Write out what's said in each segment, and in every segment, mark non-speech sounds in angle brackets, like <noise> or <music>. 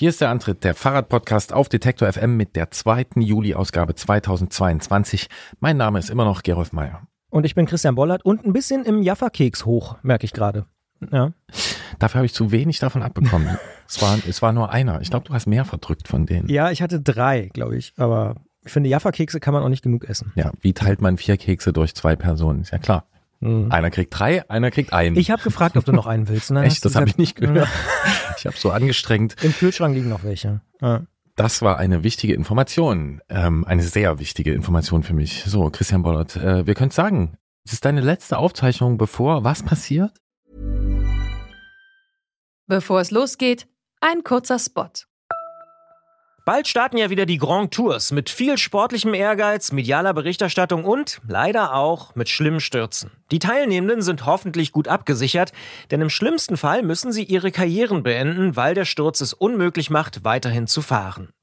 Hier ist der Antritt, der Fahrradpodcast auf Detektor FM mit der zweiten Juli-Ausgabe 2022. Mein Name ist immer noch Gerolf Meyer. Und ich bin Christian Bollert und ein bisschen im Jaffa-Keks hoch, merke ich gerade. Ja. Dafür habe ich zu wenig davon abbekommen. <laughs> es, war, es war nur einer. Ich glaube, du hast mehr verdrückt von denen. Ja, ich hatte drei, glaube ich. Aber ich finde, Jaffa-Kekse kann man auch nicht genug essen. Ja, wie teilt man vier Kekse durch zwei Personen? Ist ja klar. Mhm. Einer kriegt drei, einer kriegt einen. Ich habe gefragt, ob du noch einen willst. Ne? <laughs> Echt, das habe ich nicht gehört. <laughs> ich habe so angestrengt. Im Kühlschrank liegen noch welche. Ja. Das war eine wichtige Information, ähm, eine sehr wichtige Information für mich. So, Christian Bollert, äh, wir können sagen, es ist deine letzte Aufzeichnung, bevor was passiert? Bevor es losgeht, ein kurzer Spot. Bald starten ja wieder die Grand Tours mit viel sportlichem Ehrgeiz, medialer Berichterstattung und leider auch mit schlimmen Stürzen. Die Teilnehmenden sind hoffentlich gut abgesichert, denn im schlimmsten Fall müssen sie ihre Karrieren beenden, weil der Sturz es unmöglich macht, weiterhin zu fahren.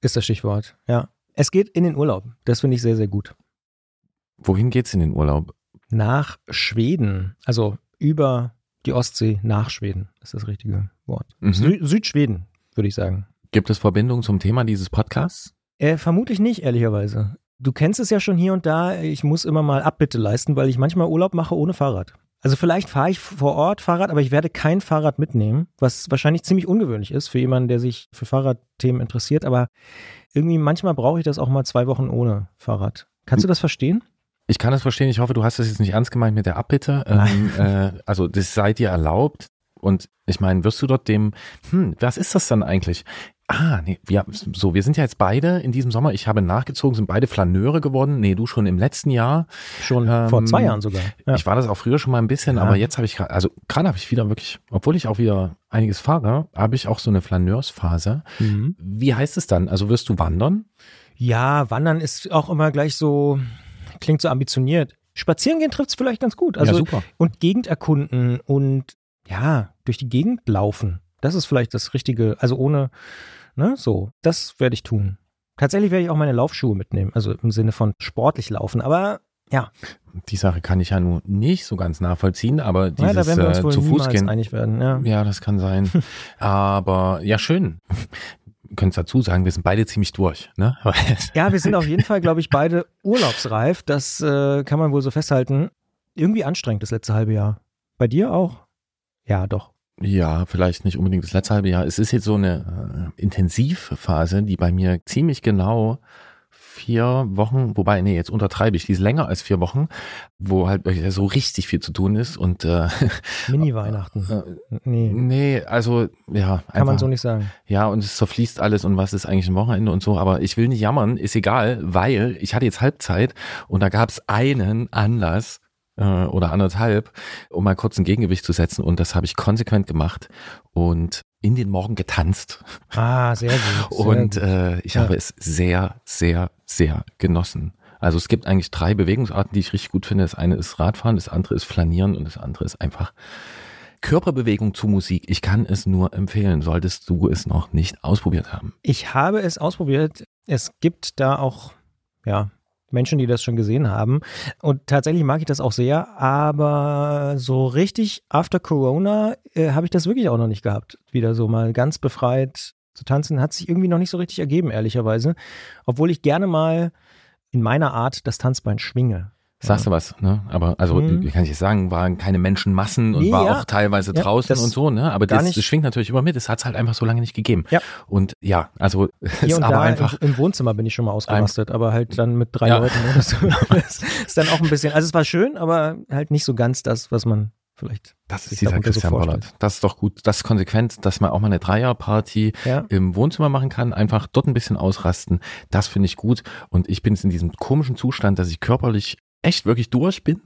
ist das Stichwort, ja. Es geht in den Urlaub. Das finde ich sehr, sehr gut. Wohin geht's in den Urlaub? Nach Schweden. Also über die Ostsee nach Schweden ist das richtige Wort. Mhm. Sü Südschweden, würde ich sagen. Gibt es Verbindungen zum Thema dieses Podcasts? Äh, vermutlich nicht, ehrlicherweise. Du kennst es ja schon hier und da. Ich muss immer mal Abbitte leisten, weil ich manchmal Urlaub mache ohne Fahrrad. Also vielleicht fahre ich vor Ort Fahrrad, aber ich werde kein Fahrrad mitnehmen, was wahrscheinlich ziemlich ungewöhnlich ist für jemanden, der sich für Fahrradthemen interessiert. Aber irgendwie manchmal brauche ich das auch mal zwei Wochen ohne Fahrrad. Kannst du das verstehen? Ich kann das verstehen. Ich hoffe, du hast das jetzt nicht ernst gemeint mit der Abbitte. Ähm, äh, also das sei dir erlaubt. Und ich meine, wirst du dort dem, hm, was ist das dann eigentlich? Ah, nee, wir, so, wir sind ja jetzt beide in diesem Sommer, ich habe nachgezogen, sind beide Flaneure geworden. Nee, du schon im letzten Jahr. Schon ähm, vor zwei Jahren sogar. Ja. Ich war das auch früher schon mal ein bisschen, ja. aber jetzt habe ich gerade, also gerade habe ich wieder wirklich, obwohl ich auch wieder einiges fahre, habe ich auch so eine Flaneursphase. Mhm. Wie heißt es dann? Also wirst du wandern? Ja, wandern ist auch immer gleich so, klingt so ambitioniert. Spazieren gehen trifft es vielleicht ganz gut. Also, ja, super. Und Gegend erkunden und ja, durch die Gegend laufen. Das ist vielleicht das Richtige, also ohne Ne? So, das werde ich tun. Tatsächlich werde ich auch meine Laufschuhe mitnehmen, also im Sinne von sportlich laufen, aber ja. Die Sache kann ich ja nur nicht so ganz nachvollziehen, aber dieses ja, da werden wir uns äh, wohl zu Fuß gehen. einig werden. Ja. ja, das kann sein. <laughs> aber ja, schön. <laughs> Könntest dazu sagen, wir sind beide ziemlich durch. Ne? <laughs> ja, wir sind auf jeden Fall, glaube ich, beide urlaubsreif. Das äh, kann man wohl so festhalten. Irgendwie anstrengend das letzte halbe Jahr. Bei dir auch? Ja, doch. Ja, vielleicht nicht unbedingt das letzte halbe Jahr. Es ist jetzt so eine äh, Intensivphase, die bei mir ziemlich genau vier Wochen, wobei, nee, jetzt untertreibe ich, die ist länger als vier Wochen, wo halt so richtig viel zu tun ist und äh, <laughs> Mini-Weihnachten. Äh, nee. Nee, also ja. Kann einfach, man so nicht sagen. Ja, und es zerfließt alles und was ist eigentlich ein Wochenende und so, aber ich will nicht jammern, ist egal, weil ich hatte jetzt Halbzeit und da gab es einen Anlass, äh, oder anderthalb, um mal kurz ein Gegengewicht zu setzen. Und das habe ich konsequent gemacht und in den Morgen getanzt. Ah, sehr gut. Sehr <laughs> und äh, ich ja. habe es sehr, sehr, sehr genossen. Also es gibt eigentlich drei Bewegungsarten, die ich richtig gut finde. Das eine ist Radfahren, das andere ist Flanieren und das andere ist einfach Körperbewegung zu Musik. Ich kann es nur empfehlen, solltest du es noch nicht ausprobiert haben. Ich habe es ausprobiert. Es gibt da auch ja, Menschen, die das schon gesehen haben. Und tatsächlich mag ich das auch sehr, aber so richtig after Corona äh, habe ich das wirklich auch noch nicht gehabt. Wieder so mal ganz befreit zu tanzen, hat sich irgendwie noch nicht so richtig ergeben, ehrlicherweise. Obwohl ich gerne mal in meiner Art das Tanzbein schwinge. Sagst du was, ne? Aber also mhm. kann ich jetzt sagen, waren keine Menschenmassen und nee, war ja. auch teilweise ja, draußen und so, ne? Aber das, das, schwingt natürlich immer mit. Das hat es halt einfach so lange nicht gegeben. Ja. Und ja, also <laughs> Hier und aber einfach im, im, Wohnzimmer bin ich schon mal ausgerastet, aber halt dann mit drei ja. Leuten oder so. <laughs> Das ist dann auch ein bisschen. Also es war schön, aber halt nicht so ganz das, was man vielleicht. Das ist dieser Christian so Bollert. Das ist doch gut. Das ist konsequent, dass man auch mal eine Dreierparty ja. im Wohnzimmer machen kann, einfach dort ein bisschen ausrasten. Das finde ich gut. Und ich bin jetzt in diesem komischen Zustand, dass ich körperlich echt wirklich durch bin.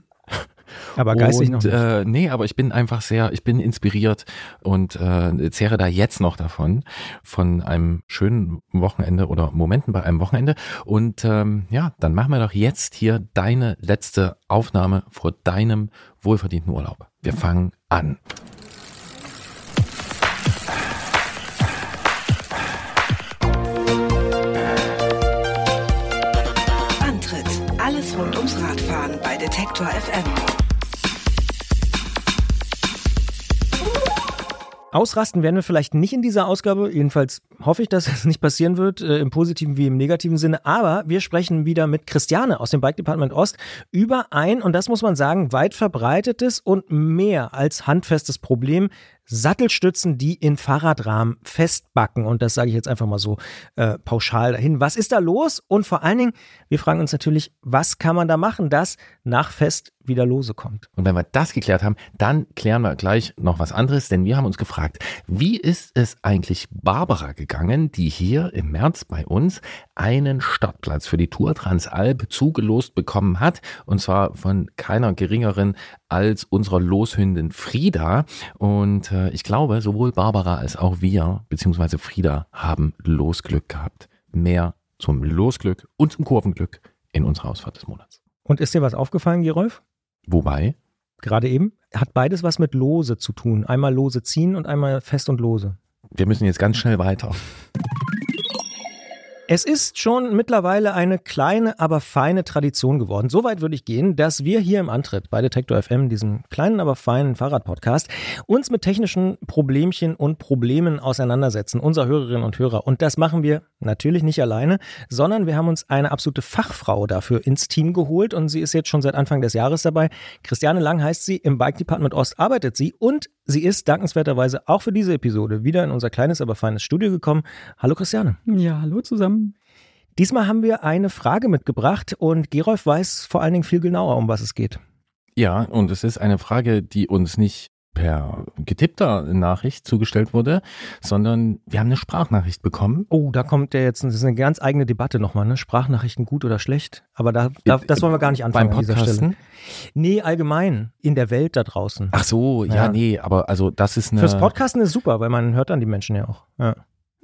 Aber geistig und, noch nicht. Äh, nee, aber ich bin einfach sehr, ich bin inspiriert und äh, zehre da jetzt noch davon, von einem schönen Wochenende oder Momenten bei einem Wochenende. Und ähm, ja, dann machen wir doch jetzt hier deine letzte Aufnahme vor deinem wohlverdienten Urlaub. Wir fangen an. Ausrasten werden wir vielleicht nicht in dieser Ausgabe. Jedenfalls hoffe ich, dass <laughs> es nicht passieren wird, äh, im positiven wie im negativen Sinne. Aber wir sprechen wieder mit Christiane aus dem Bike Department Ost über ein, und das muss man sagen, weit verbreitetes und mehr als handfestes Problem. Sattelstützen, die in Fahrradrahmen festbacken. Und das sage ich jetzt einfach mal so äh, pauschal dahin. Was ist da los? Und vor allen Dingen, wir fragen uns natürlich, was kann man da machen, dass nach Fest wieder lose kommt? Und wenn wir das geklärt haben, dann klären wir gleich noch was anderes, denn wir haben uns gefragt, wie ist es eigentlich Barbara gegangen, die hier im März bei uns einen Startplatz für die Tour Transalp zugelost bekommen hat, und zwar von keiner geringeren als unserer Loshündin Frieda. Und äh, ich glaube, sowohl Barbara als auch wir, beziehungsweise Frieda, haben Losglück gehabt. Mehr zum Losglück und zum Kurvenglück in unserer Ausfahrt des Monats. Und ist dir was aufgefallen, Gerolf? Wobei, Gerade eben hat beides was mit Lose zu tun. Einmal Lose ziehen und einmal fest und lose. Wir müssen jetzt ganz schnell weiter. Es ist schon mittlerweile eine kleine, aber feine Tradition geworden. Soweit würde ich gehen, dass wir hier im Antritt bei Detektor FM, diesem kleinen, aber feinen Fahrradpodcast, uns mit technischen Problemchen und Problemen auseinandersetzen, unser Hörerinnen und Hörer. Und das machen wir natürlich nicht alleine, sondern wir haben uns eine absolute Fachfrau dafür ins Team geholt und sie ist jetzt schon seit Anfang des Jahres dabei. Christiane Lang heißt sie, im Bike Department Ost arbeitet sie und sie ist dankenswerterweise auch für diese Episode wieder in unser kleines, aber feines Studio gekommen. Hallo Christiane. Ja, hallo zusammen. Diesmal haben wir eine Frage mitgebracht und Gerolf weiß vor allen Dingen viel genauer, um was es geht. Ja, und es ist eine Frage, die uns nicht per getippter Nachricht zugestellt wurde, sondern wir haben eine Sprachnachricht bekommen. Oh, da kommt der jetzt, das ist eine ganz eigene Debatte nochmal, ne? Sprachnachrichten gut oder schlecht. Aber da, da das wollen wir gar nicht anfangen Beim an dieser Stelle. Podcasten? Nee, allgemein, in der Welt da draußen. Ach so, ja, Ja. nee, aber also das ist eine. Fürs Podcasten ist super, weil man hört dann die Menschen ja auch. Ja.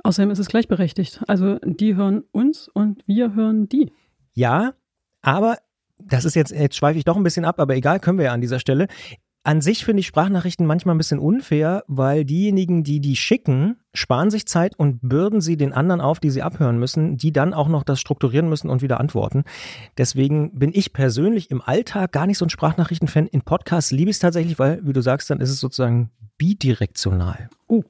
Außerdem ist es gleichberechtigt. Also die hören uns und wir hören die. Ja, aber das ist jetzt, jetzt schweife ich doch ein bisschen ab, aber egal, können wir ja an dieser Stelle. An sich finde ich Sprachnachrichten manchmal ein bisschen unfair, weil diejenigen, die die schicken, sparen sich Zeit und bürden sie den anderen auf, die sie abhören müssen, die dann auch noch das strukturieren müssen und wieder antworten. Deswegen bin ich persönlich im Alltag gar nicht so ein Sprachnachrichten-Fan. In Podcasts liebe ich es tatsächlich, weil, wie du sagst, dann ist es sozusagen bidirektional. Oh,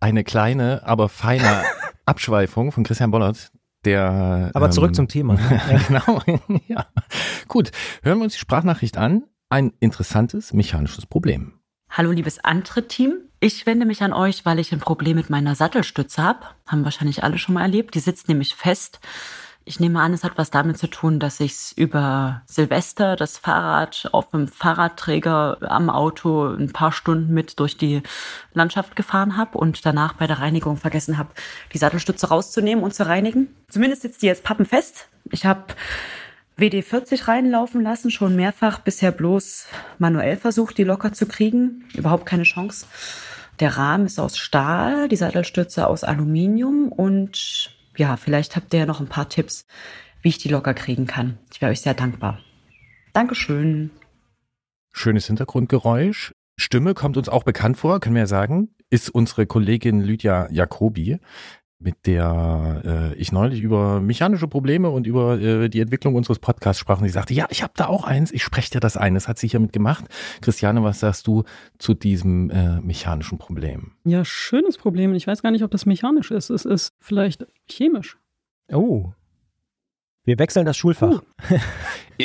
eine kleine, aber feine <laughs> Abschweifung von Christian Bollert, der. Aber zurück ähm, zum Thema. <laughs> genau, ja. Gut, hören wir uns die Sprachnachricht an. Ein interessantes mechanisches Problem. Hallo liebes Antritt-Team. Ich wende mich an euch, weil ich ein Problem mit meiner Sattelstütze habe. Haben wahrscheinlich alle schon mal erlebt. Die sitzt nämlich fest. Ich nehme an, es hat was damit zu tun, dass ich über Silvester das Fahrrad auf einem Fahrradträger am Auto ein paar Stunden mit durch die Landschaft gefahren habe und danach bei der Reinigung vergessen habe, die Sattelstütze rauszunehmen und zu reinigen. Zumindest sitzt die jetzt pappenfest. Ich habe WD-40 reinlaufen lassen, schon mehrfach, bisher bloß manuell versucht, die locker zu kriegen. Überhaupt keine Chance. Der Rahmen ist aus Stahl, die Sattelstütze aus Aluminium und ja, vielleicht habt ihr ja noch ein paar Tipps, wie ich die locker kriegen kann. Ich wäre euch sehr dankbar. Dankeschön. Schönes Hintergrundgeräusch. Stimme kommt uns auch bekannt vor, können wir ja sagen, ist unsere Kollegin Lydia Jacobi, mit der äh, ich neulich über mechanische Probleme und über äh, die Entwicklung unseres Podcasts sprach. Und sie sagte, ja, ich habe da auch eins, ich spreche dir das ein. Das hat sie hiermit gemacht. Christiane, was sagst du zu diesem äh, mechanischen Problem? ja, schönes Problem. Ich weiß gar nicht, ob das mechanisch ist. Es ist vielleicht chemisch. Oh. Wir wechseln das Schulfach. <laughs>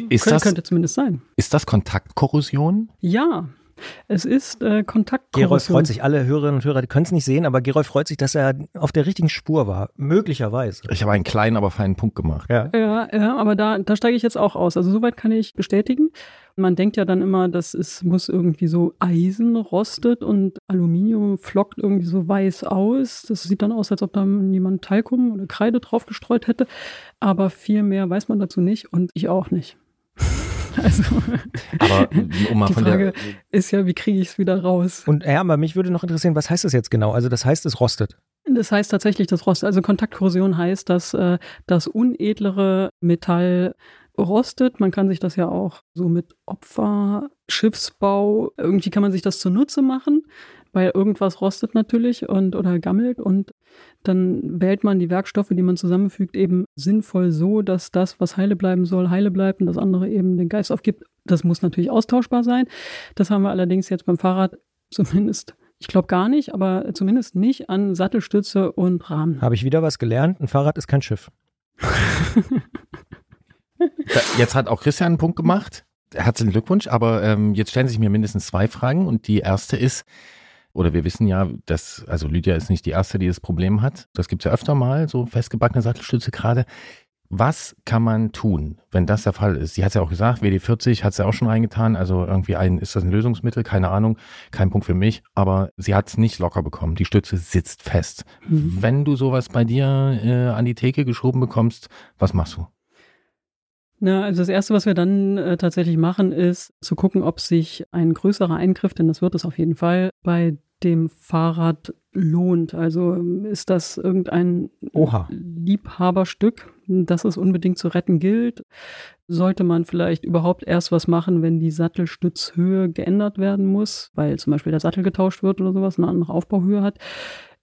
Ist Kön das, Könnte zumindest sein. ist das Kontaktkorrosion? Ja, es ist äh, Gerolf Kontaktkorrosion. freut sich, alle Hörerinnen und Hörer, die können es nicht sehen, aber Gerolf freut sich, dass er auf der richtigen Spur war. Möglicherweise. Ich habe einen kleinen, aber feinen Punkt gemacht. Ja. Ja, ja, aber da, da steige ich jetzt auch aus. Also soweit kann ich bestätigen. Man denkt ja dann immer, dass es muss irgendwie so Eisen rostet und Aluminium flockt irgendwie so weiß aus. Das sieht dann aus, als ob da jemand Talkum oder Kreide drauf gestreut hätte. Aber viel mehr weiß man dazu nicht und ich auch nicht. <laughs> Also, Aber um mal die von Frage der. ist ja, wie kriege ich es wieder raus? Und ja, aber mich würde noch interessieren, was heißt das jetzt genau? Also das heißt, es rostet. Das heißt tatsächlich das Rost. Also Kontaktkorrosion heißt, dass äh, das unedlere Metall rostet. Man kann sich das ja auch so mit Opfer, Schiffsbau, irgendwie kann man sich das zunutze machen, weil irgendwas rostet natürlich und oder gammelt und dann wählt man die Werkstoffe, die man zusammenfügt, eben sinnvoll so, dass das, was heile bleiben soll, heile bleibt und das andere eben den Geist aufgibt. Das muss natürlich austauschbar sein. Das haben wir allerdings jetzt beim Fahrrad <laughs> zumindest ich glaube gar nicht, aber zumindest nicht an Sattelstütze und Rahmen. Habe ich wieder was gelernt? Ein Fahrrad ist kein Schiff. <laughs> Jetzt hat auch Christian einen Punkt gemacht. Herzlichen Glückwunsch, aber ähm, jetzt stellen sich mir mindestens zwei Fragen und die erste ist, oder wir wissen ja, dass, also Lydia ist nicht die erste, die das Problem hat. Das gibt es ja öfter mal, so festgebackene Sattelstütze gerade. Was kann man tun, wenn das der Fall ist? Sie hat es ja auch gesagt, WD40 hat es ja auch schon reingetan. Also irgendwie ein, ist das ein Lösungsmittel? Keine Ahnung. Kein Punkt für mich. Aber sie hat es nicht locker bekommen. Die Stütze sitzt fest. Mhm. Wenn du sowas bei dir äh, an die Theke geschoben bekommst, was machst du? Na, also das Erste, was wir dann äh, tatsächlich machen, ist zu gucken, ob sich ein größerer Eingriff, denn das wird es auf jeden Fall, bei dem Fahrrad lohnt. Also ähm, ist das irgendein Oha. Liebhaberstück, das es unbedingt zu retten gilt? Sollte man vielleicht überhaupt erst was machen, wenn die Sattelstützhöhe geändert werden muss, weil zum Beispiel der Sattel getauscht wird oder sowas, eine andere Aufbauhöhe hat?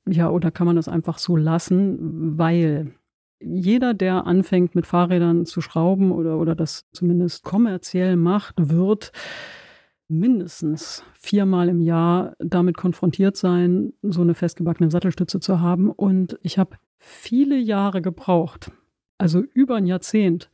Ja, oder kann man das einfach so lassen, weil jeder, der anfängt mit Fahrrädern zu schrauben oder, oder das zumindest kommerziell macht, wird mindestens viermal im Jahr damit konfrontiert sein, so eine festgebackene Sattelstütze zu haben. Und ich habe viele Jahre gebraucht, also über ein Jahrzehnt,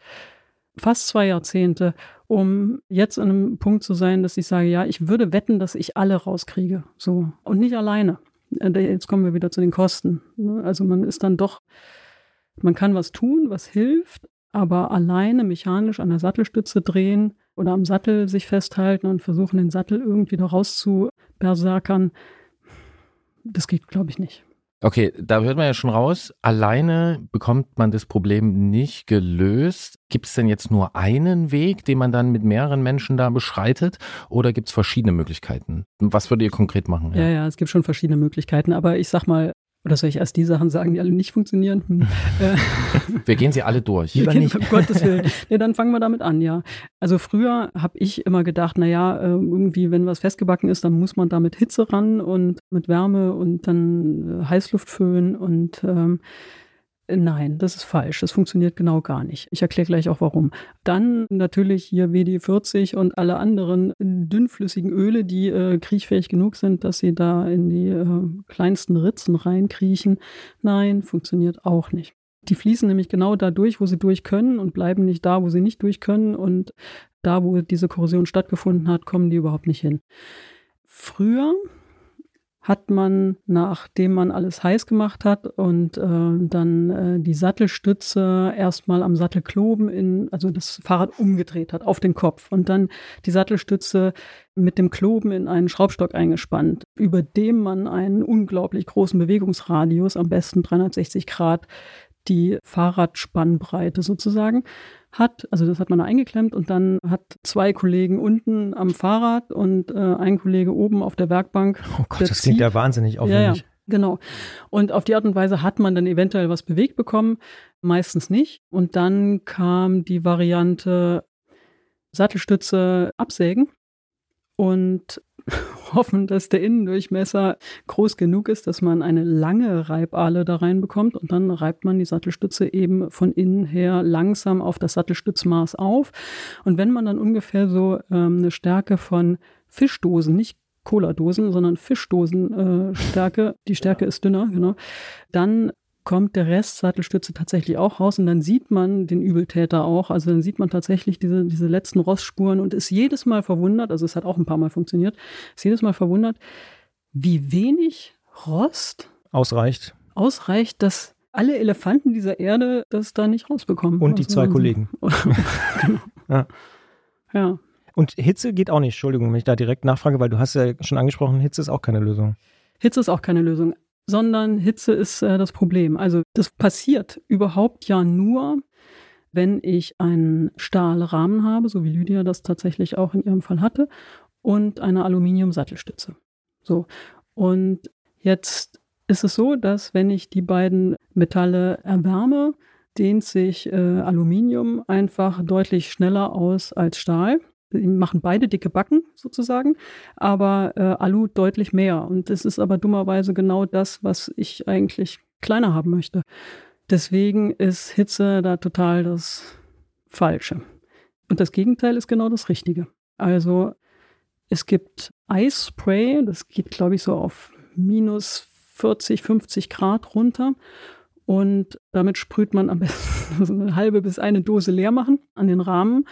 fast zwei Jahrzehnte, um jetzt an einem Punkt zu sein, dass ich sage, ja, ich würde wetten, dass ich alle rauskriege. So. Und nicht alleine. Äh, Jetzt kommen wir wieder zu den Kosten. ne? Also man ist dann doch, man kann was tun, was hilft, aber alleine mechanisch an der Sattelstütze drehen oder am Sattel sich festhalten und versuchen, den Sattel irgendwie da rauszuberserkern, das geht, glaube ich, nicht. Okay, da hört man ja schon raus, alleine bekommt man das Problem nicht gelöst. Gibt es denn jetzt nur einen Weg, den man dann mit mehreren Menschen da beschreitet oder gibt es verschiedene Möglichkeiten? Was würdet ihr konkret machen? Ja, ja, es gibt schon verschiedene Möglichkeiten, aber ich sag mal, oder soll ich erst die Sachen sagen, die alle nicht funktionieren? Hm. <laughs> Äh, Wir gehen sie alle durch. Lieber nicht. Um Gottes Willen. <laughs> Nee, dann fangen wir damit an, ja. Also früher habe ich immer gedacht, naja, äh, irgendwie, wenn was festgebacken ist, dann muss man da mit Hitze ran und mit Wärme und dann äh, Heißluftföhn und ähm, Nein, das ist falsch. Das funktioniert genau gar nicht. Ich erkläre gleich auch warum. Dann natürlich hier WD40 und alle anderen dünnflüssigen Öle, die äh, kriechfähig genug sind, dass sie da in die äh, kleinsten Ritzen reinkriechen. Nein, funktioniert auch nicht. Die fließen nämlich genau da durch, wo sie durch können und bleiben nicht da, wo sie nicht durch können. Und da, wo diese Korrosion stattgefunden hat, kommen die überhaupt nicht hin. Früher hat man, nachdem man alles heiß gemacht hat und äh, dann äh, die Sattelstütze erstmal am Sattelkloben in, also das Fahrrad umgedreht hat auf den Kopf und dann die Sattelstütze mit dem Kloben in einen Schraubstock eingespannt, über dem man einen unglaublich großen Bewegungsradius, am besten 360 Grad, die Fahrradspannbreite sozusagen hat, also das hat man da eingeklemmt und dann hat zwei Kollegen unten am Fahrrad und äh, ein Kollege oben auf der Werkbank. Oh Gott, das klingt zieht- ja wahnsinnig ja, aufwendig. ja, genau. Und auf die Art und Weise hat man dann eventuell was bewegt bekommen, meistens nicht. Und dann kam die Variante Sattelstütze absägen und hoffen, dass der Innendurchmesser groß genug ist, dass man eine lange Reibahle da reinbekommt und dann reibt man die Sattelstütze eben von innen her langsam auf das Sattelstützmaß auf. Und wenn man dann ungefähr so ähm, eine Stärke von Fischdosen, nicht Cola-Dosen, sondern Fischdosen äh, die Stärke ist dünner, genau, dann kommt der Rest Sattelstütze tatsächlich auch raus und dann sieht man den Übeltäter auch. Also dann sieht man tatsächlich diese, diese letzten Rostspuren und ist jedes Mal verwundert, also es hat auch ein paar Mal funktioniert, ist jedes Mal verwundert, wie wenig Rost Ausreicht. ausreicht, dass alle Elefanten dieser Erde das da nicht rausbekommen. Und die Also, zwei Kollegen. genau. <laughs> Ja. ja. Und Hitze geht auch nicht, Entschuldigung, wenn ich da direkt nachfrage, weil du hast ja schon angesprochen, Hitze ist auch keine Lösung. Hitze ist auch keine Lösung, sondern Hitze ist äh, das Problem. Also das passiert überhaupt ja nur, wenn ich einen Stahlrahmen habe, so wie Lydia das tatsächlich auch in ihrem Fall hatte, und eine Aluminium-Sattelstütze. So. Und jetzt ist es so, dass wenn ich die beiden Metalle erwärme, dehnt sich äh, Aluminium einfach deutlich schneller aus als Stahl. Die machen beide dicke Backen sozusagen, aber äh, Alu deutlich mehr. Und das ist aber dummerweise genau das, was ich eigentlich kleiner haben möchte. Deswegen ist Hitze da total das Falsche. Und das Gegenteil ist genau das Richtige. Also es gibt Eisspray, das geht, glaube ich, so auf minus 40, 50 Grad runter. Und damit sprüht man am besten <laughs> eine halbe bis eine Dose leer machen an den Rahmen.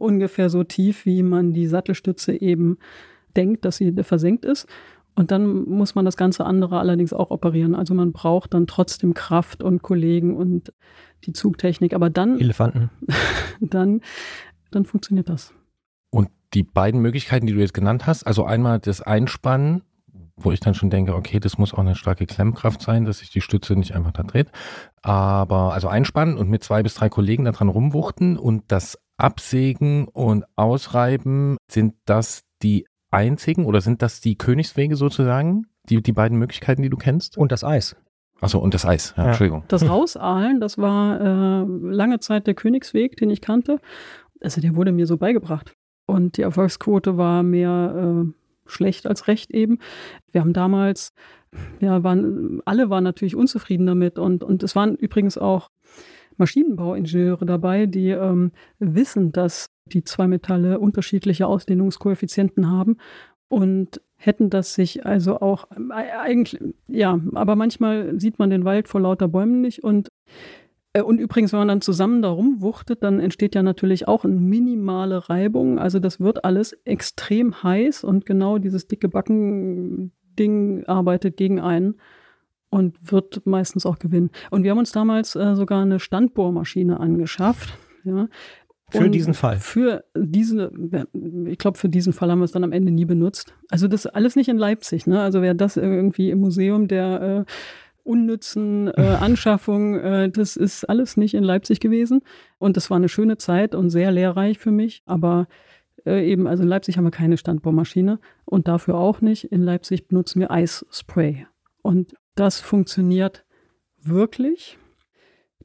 Ungefähr so tief, wie man die Sattelstütze eben denkt, dass sie versenkt ist. Und dann muss man das ganze andere allerdings auch operieren. Also man braucht dann trotzdem Kraft und Kollegen und die Zugtechnik. Aber dann. Elefanten. <laughs> dann, dann funktioniert das. Und die beiden Möglichkeiten, die du jetzt genannt hast, also einmal das Einspannen, wo ich dann schon denke, okay, das muss auch eine starke Klemmkraft sein, dass sich die Stütze nicht einfach da dreht. Aber also einspannen und mit zwei bis drei Kollegen daran rumwuchten und das Absägen und Ausreiben, sind das die einzigen oder sind das die Königswege sozusagen? Die, die beiden Möglichkeiten, die du kennst? Und das Eis. Achso, und das Eis, ja, Ja. Entschuldigung. Das <laughs> Rausahlen, das war äh, lange Zeit der Königsweg, den ich kannte. Also der wurde mir so beigebracht. Und die Erfolgsquote war mehr äh, schlecht als recht eben. Wir haben damals, ja, waren, alle waren natürlich unzufrieden damit. Und, und es waren übrigens auch Maschinenbauingenieure dabei, die ähm, wissen, dass die zwei Metalle unterschiedliche Ausdehnungskoeffizienten haben und hätten das sich also auch e- eigentlich, ja, aber manchmal sieht man den Wald vor lauter Bäumen nicht und äh, und übrigens, wenn man dann zusammen da rumwuchtet, dann entsteht ja natürlich auch eine minimale Reibung. Also das wird alles extrem heiß und genau dieses dicke Backen-Ding arbeitet gegen einen und wird meistens auch gewinnen. Und wir haben uns damals äh, sogar eine Standbohrmaschine angeschafft. Ja. Für Und diesen Fall. Für diese, ich glaube, für diesen Fall haben wir es dann am Ende nie benutzt. Also das alles nicht in Leipzig, ne? Also wäre das irgendwie im Museum der äh, unnützen äh, <laughs> Anschaffung, äh, das ist alles nicht in Leipzig gewesen. Und das war eine schöne Zeit und sehr lehrreich für mich. Aber äh, eben, also in Leipzig haben wir keine Standbohrmaschine und dafür auch nicht. In Leipzig benutzen wir Eisspray. Und das funktioniert wirklich.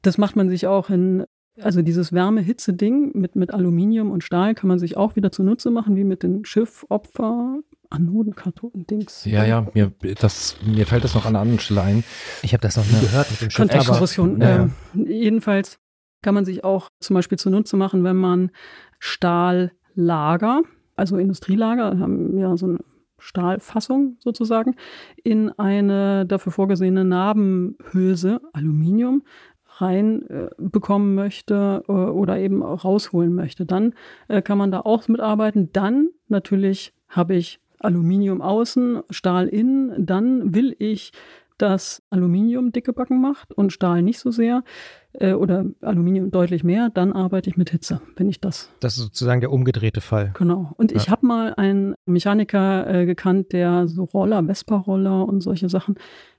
Das macht man sich auch in, also dieses Wärme-Hitze-Ding mit, mit Aluminium und Stahl kann man sich auch wieder zunutze machen, wie mit den Schiffopfer, Anoden, Kathoden, Dings. Ja, ja, mir, das, mir fällt das noch an einer anderen Stelle ein. Ich habe das noch nie gehört mit dem Schiff. Kontaktkorrosion. Ja, ja. Ähm, jedenfalls kann man sich auch zum Beispiel zunutze machen, wenn man Stahllager, also Industrielager, haben ja so eine Stahlfassung sozusagen, in eine dafür vorgesehene Narbenhülse, Aluminium, rein äh, möchte äh, oder eben rausholen möchte. Dann äh, kann man da auch mitarbeiten. Dann natürlich habe ich Aluminium außen, Stahl innen. Dann will ich, dass Aluminium dicke Backen macht und Stahl nicht so sehr äh, oder Aluminium deutlich mehr. Dann arbeite ich mit Hitze, wenn ich das Das ist sozusagen der umgedrehte Fall. Genau. Und ich Ja. habe mal einen Mechaniker äh, gekannt, der so Roller, Vespa-Roller und solche Sachen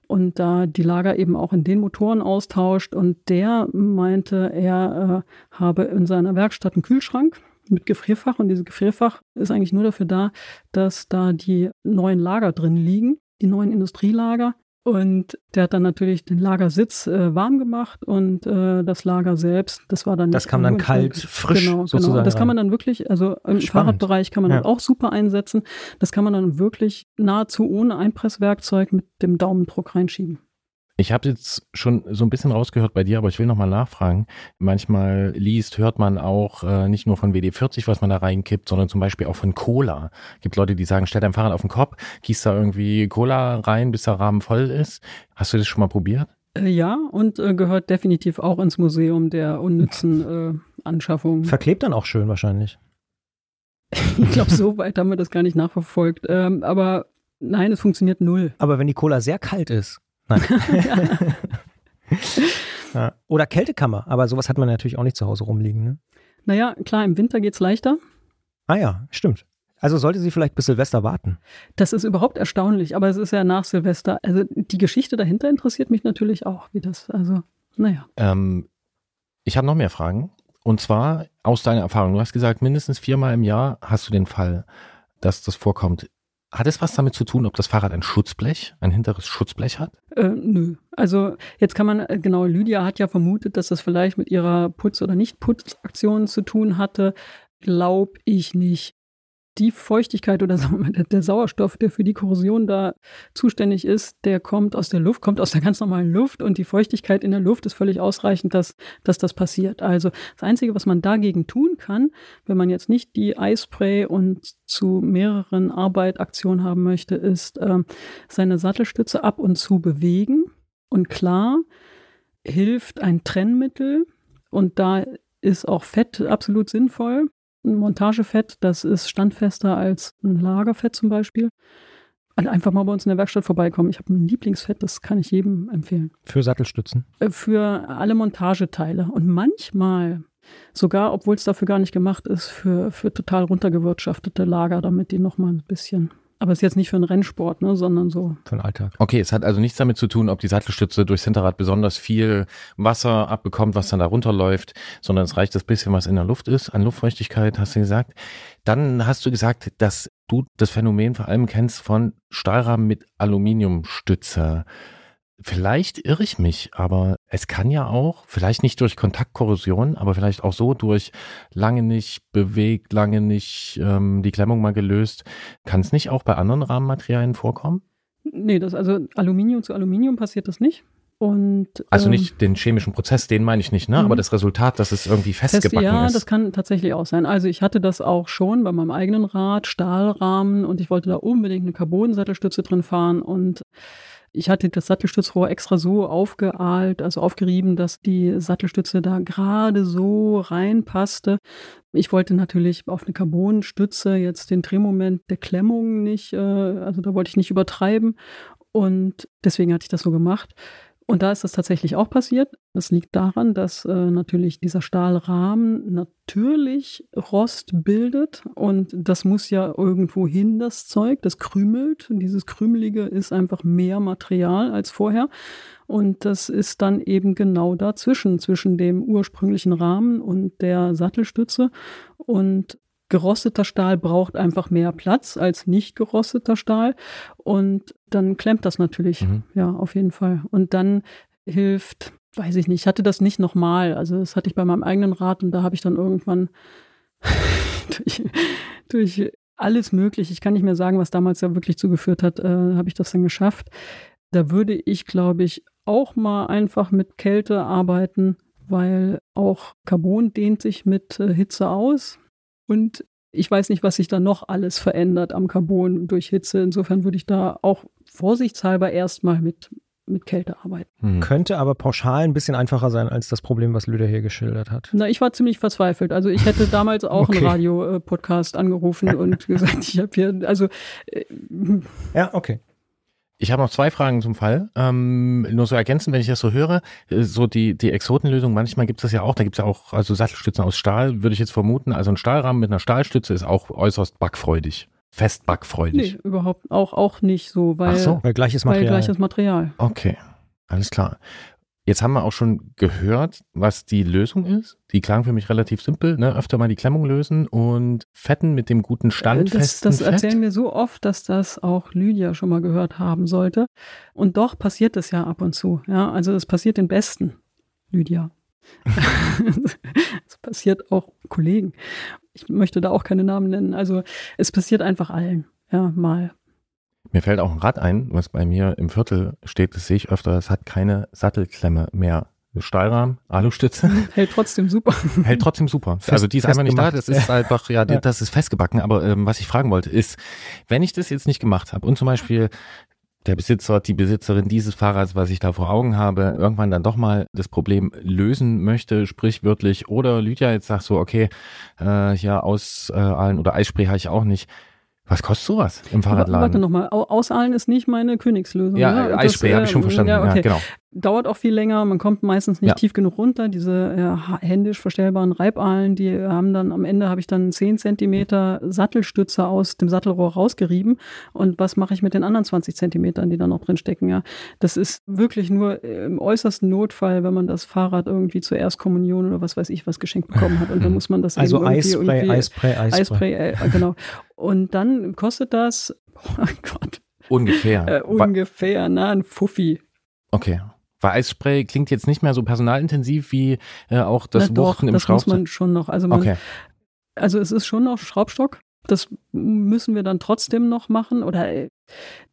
und da die Lager eben auch in den Motoren austauscht. Und der meinte, er äh, habe in seiner Werkstatt einen Kühlschrank mit Gefrierfach und dieses Gefrierfach ist eigentlich nur dafür da, dass da die neuen Lager drin liegen, die neuen Industrielager. Und der hat dann natürlich den Lagersitz äh, warm gemacht und äh, das Lager selbst, das war dann Das kam dann kalt, frisch genau, sozusagen Genau. Das kann man dann wirklich, also im Spannend. Fahrradbereich kann man Ja. das auch super einsetzen. Das kann man dann wirklich nahezu ohne Einpresswerkzeug mit dem Daumendruck reinschieben. Ich habe jetzt schon so ein bisschen rausgehört bei dir, aber ich will nochmal nachfragen. Manchmal liest, hört man auch äh, nicht nur von WD-40, was man da reinkippt, sondern zum Beispiel auch von Cola. Gibt Leute, die sagen, stell dein Fahrrad auf den Kopf, gießt da irgendwie Cola rein, bis der Rahmen voll ist. Hast du das schon mal probiert? Äh, ja, und äh, gehört definitiv auch ins Museum der unnützen <laughs> äh, Anschaffungen. Verklebt dann auch schön wahrscheinlich. <laughs> Ich glaube, so weit haben wir das gar nicht nachverfolgt. Ähm, aber nein, es funktioniert null. Aber wenn die Cola sehr kalt ist. Nein. <laughs> ja. Oder Kältekammer, aber sowas hat man natürlich auch nicht zu Hause rumliegen. Ne? Naja, klar, im Winter geht's leichter. Ah ja, stimmt. Also sollte sie vielleicht bis Silvester warten. Das ist überhaupt erstaunlich, aber es ist ja nach Silvester. Also die Geschichte dahinter interessiert mich natürlich auch, wie das, also, naja. Ähm, ich habe noch mehr Fragen. Und zwar aus deiner Erfahrung. Du hast gesagt, mindestens viermal im Jahr hast du den Fall, dass das vorkommt. Hat es was damit zu tun, ob das Fahrrad ein Schutzblech, ein hinteres Schutzblech hat? Äh, nö. Also jetzt kann man, äh, genau, Lydia hat ja vermutet, dass das vielleicht mit ihrer Putz- oder Nicht-Putzaktion zu tun hatte. Glaub ich nicht die Feuchtigkeit oder <laughs> der, Sauerstoff, der für die Korrosion da zuständig ist, der kommt aus der Luft, kommt aus der ganz normalen Luft und die Feuchtigkeit in der Luft ist völlig ausreichend, dass, dass das passiert. Also das Einzige, was man dagegen tun kann, wenn man jetzt nicht die Eispray und zu mehreren Arbeitaktionen haben möchte, ist äh, seine Sattelstütze ab und zu bewegen. Und klar, hilft ein Trennmittel und da ist auch Fett absolut sinnvoll ein Montagefett, das ist standfester als ein Lagerfett zum Beispiel. Also einfach mal bei uns in der Werkstatt vorbeikommen. Ich habe ein Lieblingsfett, das kann ich jedem empfehlen. Für Sattelstützen? Äh, für alle Montageteile. Und manchmal, sogar obwohl es dafür gar nicht gemacht ist, für, für total runtergewirtschaftete Lager, damit die nochmal ein bisschen aber es ist jetzt nicht für einen Rennsport, ne, sondern so. Für den Alltag. Okay, es hat also nichts damit zu tun, ob die Sattelstütze durchs Hinterrad besonders viel Wasser abbekommt, was dann da runterläuft, sondern es reicht das bisschen, was in der Luft ist, an Luftfeuchtigkeit, hast du gesagt. Dann hast du gesagt, dass du das Phänomen vor allem kennst von Stahlrahmen mit Aluminiumstütze. Vielleicht irre ich mich, aber es kann ja auch, vielleicht nicht durch Kontaktkorrosion, aber vielleicht auch so durch lange nicht bewegt, lange nicht ähm, die Klemmung mal gelöst. Kann es nicht auch bei anderen Rahmenmaterialien vorkommen? Nee, das, also Aluminium zu Aluminium passiert das nicht. Und, also ähm, nicht den chemischen Prozess, den meine ich nicht, ne? aber mhm. das Resultat, dass es irgendwie festgebacken Fest, ja, ist. Ja, das kann tatsächlich auch sein. Also ich hatte das auch schon bei meinem eigenen Rad, Stahlrahmen und ich wollte da unbedingt eine Carbon-Sattelstütze drin fahren und ich hatte das Sattelstützrohr extra so aufgeahlt, also aufgerieben, dass die Sattelstütze da gerade so reinpasste. Ich wollte natürlich auf eine Carbonstütze jetzt den Drehmoment der Klemmung nicht, äh, also da wollte ich nicht übertreiben. Und deswegen hatte ich das so gemacht. Und da ist das tatsächlich auch passiert. Das liegt daran, dass äh, natürlich dieser Stahlrahmen natürlich Rost bildet und das muss ja irgendwo hin, das Zeug, das krümelt. Und dieses Krümelige ist einfach mehr Material als vorher. Und das ist dann eben genau dazwischen, zwischen dem ursprünglichen Rahmen und der Sattelstütze. Und gerosteter Stahl braucht einfach mehr Platz als nicht gerosteter Stahl und dann klemmt das natürlich, mhm. ja, auf jeden Fall. Und dann hilft, weiß ich nicht, ich hatte das nicht nochmal, also das hatte ich bei meinem eigenen Rad und da habe ich dann irgendwann <laughs> durch, durch alles möglich, ich kann nicht mehr sagen, was damals ja wirklich zugeführt hat, äh, habe ich das dann geschafft. Da würde ich, glaube ich, auch mal einfach mit Kälte arbeiten, weil auch Carbon dehnt sich mit äh, Hitze aus. Und ich weiß nicht, was sich da noch alles verändert am Carbon durch Hitze. Insofern würde ich da auch vorsichtshalber erstmal mit, mit Kälte arbeiten. Hm. Könnte aber pauschal ein bisschen einfacher sein als das Problem, was Lüder hier geschildert hat. Na, ich war ziemlich verzweifelt. Also ich hätte damals <laughs> auch okay. einen Radio-Podcast angerufen und <laughs> gesagt, ich habe hier, also äh, ja, okay. Ich habe noch zwei Fragen zum Fall. Ähm, nur so ergänzen, wenn ich das so höre, äh, so die, die Exotenlösung, manchmal gibt es das ja auch, da gibt es ja auch also Sattelstützen aus Stahl, würde ich jetzt vermuten. Also ein Stahlrahmen mit einer Stahlstütze ist auch äußerst backfreudig. Fest backfreudig. Nee, überhaupt auch, auch nicht so, weil, Ach so, weil gleiches Material. Weil gleiches Material. Okay, alles klar. Jetzt haben wir auch schon gehört, was die Lösung ist. Die klang für mich relativ simpel. Ne? Öfter mal die Klemmung lösen und fetten mit dem guten standfesten Das, das erzählen wir so oft, dass das auch Lydia schon mal gehört haben sollte. Und doch passiert es ja ab und zu. Ja, also es passiert den Besten, Lydia. <laughs> es passiert auch Kollegen. Ich möchte da auch keine Namen nennen. Also es passiert einfach allen. Ja, mal. Mir fällt auch ein Rad ein, was bei mir im Viertel steht, das sehe ich öfter, es hat keine Sattelklemme mehr. Stahlrahmen, Alustütze. <laughs> Hält trotzdem super. Hält trotzdem super. Fest, also die ist einfach nicht da, das ist einfach, ja, ja, das ist festgebacken. Aber ähm, was ich fragen wollte, ist, wenn ich das jetzt nicht gemacht habe und zum Beispiel der Besitzer, die Besitzerin dieses Fahrrads, was ich da vor Augen habe, irgendwann dann doch mal das Problem lösen möchte, sprichwörtlich, oder Lydia jetzt sagt so, okay, äh, ja, aus äh, oder Eisspray habe ich auch nicht. Was kostet sowas im Fahrradladen? Warte nochmal, Ausahlen ist nicht meine Königslösung. Ja, ja? Eisspray habe ich schon äh, verstanden. Ja, okay. ja, genau. Dauert auch viel länger, man kommt meistens nicht Ja. tief genug runter. Diese ja, händisch verstellbaren Reibalen, die haben dann am Ende habe ich dann 10 Zentimeter Sattelstütze aus dem Sattelrohr rausgerieben. Und was mache ich mit den anderen 20 Zentimetern, die da noch drin stecken? Ja, das ist wirklich nur im äußersten Notfall, wenn man das Fahrrad irgendwie zur Erstkommunion oder was weiß ich was geschenkt bekommen hat. Und dann <laughs> muss man das Also irgendwie, Eispray, irgendwie Eispray, Eispray. Eispray, äh, genau. Und dann kostet das, <laughs> oh Gott, Ungefähr. äh, ungefähr, na, ein Fuffi. okay. Weil Eisspray klingt jetzt nicht mehr so personalintensiv wie äh, auch das Na doch, Wuchten im das muss Schraubstock. man schon noch. Also, man, Okay. also es ist schon noch Schraubstock. Das müssen wir dann trotzdem noch machen. Oder äh,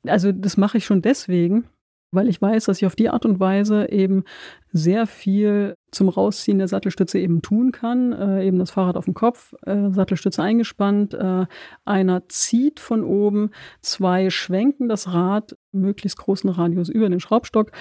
also das mache ich schon deswegen, weil ich weiß, dass ich auf die Art und Weise eben sehr viel zum Rausziehen der Sattelstütze eben tun kann. Äh, eben das Fahrrad auf dem Kopf, äh, Sattelstütze eingespannt, äh, einer zieht von oben, zwei schwenken das Rad möglichst großen Radius über den Schraubstock.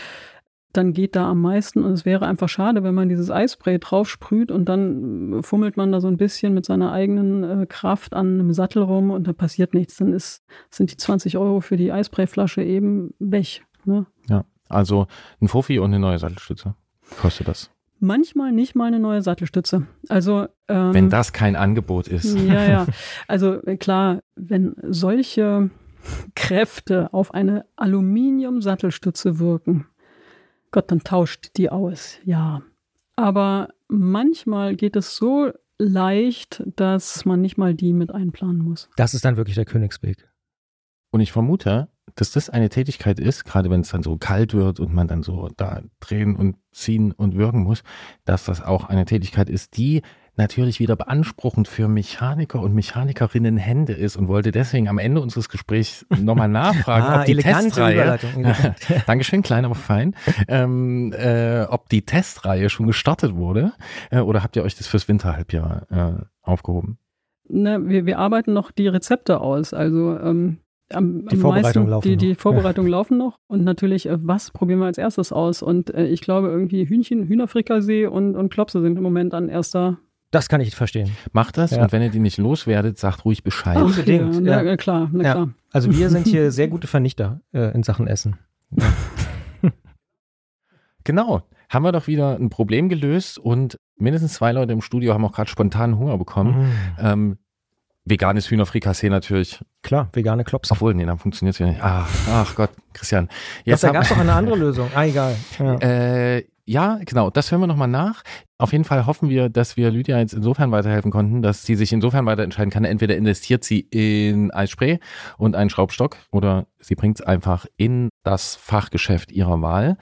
Dann geht da am meisten und es wäre einfach schade, wenn man dieses Eispray drauf sprüht und dann fummelt man da so ein bisschen mit seiner eigenen äh, Kraft an einem Sattel rum und da passiert nichts. Dann ist, sind die 20 Euro für die Eisprayflasche eben weg. Ne? Ja. Also ein Fuffi und eine neue Sattelstütze kostet das. Manchmal nicht mal eine neue Sattelstütze. Also ähm, Wenn das kein Angebot ist. <laughs> Ja, ja. <laughs> Also äh, klar, wenn solche Kräfte auf eine Aluminium-Sattelstütze wirken, Gott, dann tauscht die aus, ja. Aber manchmal geht es so leicht, dass man nicht mal die mit einplanen muss. Das ist dann wirklich der Königsweg. Und ich vermute, dass das eine Tätigkeit ist, gerade wenn es dann so kalt wird und man dann so da drehen und ziehen und würgen muss, dass das auch eine Tätigkeit ist, die natürlich wieder beanspruchend für Mechaniker und Mechanikerinnen Hände ist und wollte deswegen am Ende unseres Gesprächs nochmal <laughs> nachfragen, Ah, ob die Testreihe. <laughs> Dankeschön, klein, aber fein, ähm, äh, ob die Testreihe schon gestartet wurde äh, oder habt ihr euch das fürs Winterhalbjahr äh, aufgehoben? Ne, wir, wir arbeiten noch die Rezepte aus. Also ähm, am, Die am Vorbereitungen meisten, laufen die, die noch. <laughs> Vorbereitungen laufen noch. Und natürlich, äh, was probieren wir als erstes aus? Und äh, ich glaube, irgendwie Hühnchen, Hühnerfrikassee und, und Klopse sind im Moment an erster Das kann ich verstehen. Macht das Ja. und wenn ihr die nicht loswerdet, sagt ruhig Bescheid. Ach. Unbedingt, Ja, na, ja. klar, na Ja. klar. Also wir sind hier <laughs> sehr gute Vernichter äh, in Sachen Essen. <laughs> Genau. Haben wir doch wieder ein Problem gelöst und mindestens zwei Leute im Studio haben auch gerade spontan Hunger bekommen. Mhm. Ähm, veganes Hühnerfrikassee natürlich. Klar, vegane Klops. Obwohl, nee, dann funktioniert es ja nicht. Ach, ach Gott, Christian. Jetzt da haben- gab es doch eine <laughs> andere Lösung. Ah, egal. Ja. Äh, ja, genau, das hören wir nochmal nach. Auf jeden Fall hoffen wir, dass wir Lydia jetzt insofern weiterhelfen konnten, dass sie sich insofern weiter entscheiden kann. Entweder investiert sie in Eisspray und einen Schraubstock oder sie bringt es einfach in das Fachgeschäft ihrer Wahl.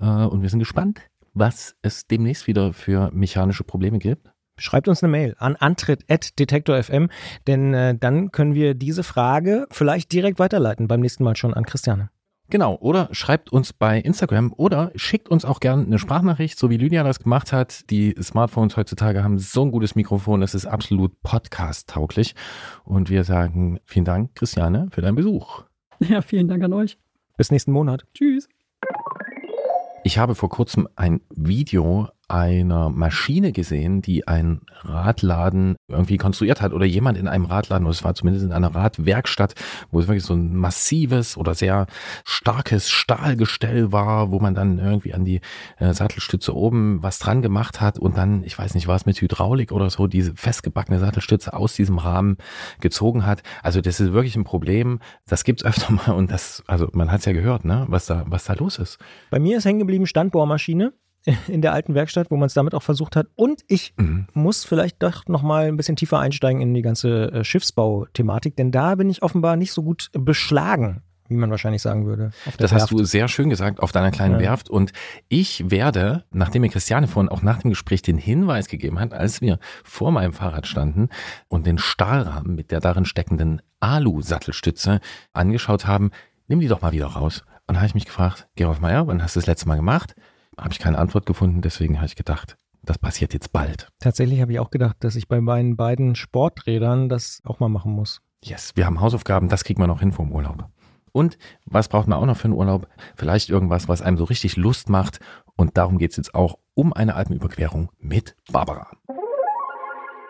Äh, und wir sind gespannt, was es demnächst wieder für mechanische Probleme gibt. Schreibt uns eine Mail an antritt.detektor.fm, denn äh, dann können wir diese Frage vielleicht direkt weiterleiten, beim nächsten Mal schon an Christiane. Genau, oder schreibt uns bei Instagram oder schickt uns auch gerne eine Sprachnachricht, so wie Lydia das gemacht hat. Die Smartphones heutzutage haben so ein gutes Mikrofon, das ist absolut podcast-tauglich. Und wir sagen vielen Dank, Christiane, für deinen Besuch. Ja, vielen Dank an euch. Bis nächsten Monat. Tschüss. Ich habe vor kurzem ein Video einer Maschine gesehen, die ein Radladen irgendwie konstruiert hat oder jemand in einem Radladen, oder es war zumindest in einer Radwerkstatt, wo es wirklich so ein massives oder sehr starkes Stahlgestell war, wo man dann irgendwie an die äh, Sattelstütze oben was dran gemacht hat und dann, ich weiß nicht, war mit Hydraulik oder so, diese festgebackene Sattelstütze aus diesem Rahmen gezogen hat. Also das ist wirklich ein Problem. Das gibt's öfter mal und das, also man hat es ja gehört, ne, was da, was da los ist. Bei mir ist hängen geblieben Standbohrmaschine in der alten Werkstatt, wo man es damit auch versucht hat. Und ich Mhm. muss vielleicht doch noch mal ein bisschen tiefer einsteigen in die ganze äh, Schiffsbau-Thematik, denn da bin ich offenbar nicht so gut beschlagen, wie man wahrscheinlich sagen würde. Das hast Werft. du sehr schön gesagt auf deiner kleinen Ja. Werft. Und ich werde, nachdem mir Christiane vorhin auch nach dem Gespräch den Hinweis gegeben hat, als wir vor meinem Fahrrad standen und den Stahlrahmen mit der darin steckenden Alu-Sattelstütze angeschaut haben, nimm die doch mal wieder raus. Und da habe ich mich gefragt, Gerolf Meyer, wann hast du das letzte Mal gemacht? Habe ich keine Antwort gefunden, deswegen habe ich gedacht, das passiert jetzt bald. Tatsächlich habe ich auch gedacht, dass ich bei meinen beiden Sporträdern das auch mal machen muss. Yes, wir haben Hausaufgaben, das kriegen wir noch hin vom Urlaub. Und was braucht man auch noch für einen Urlaub? Vielleicht irgendwas, was einem so richtig Lust macht. Und darum geht's jetzt auch um eine Alpenüberquerung mit Barbara.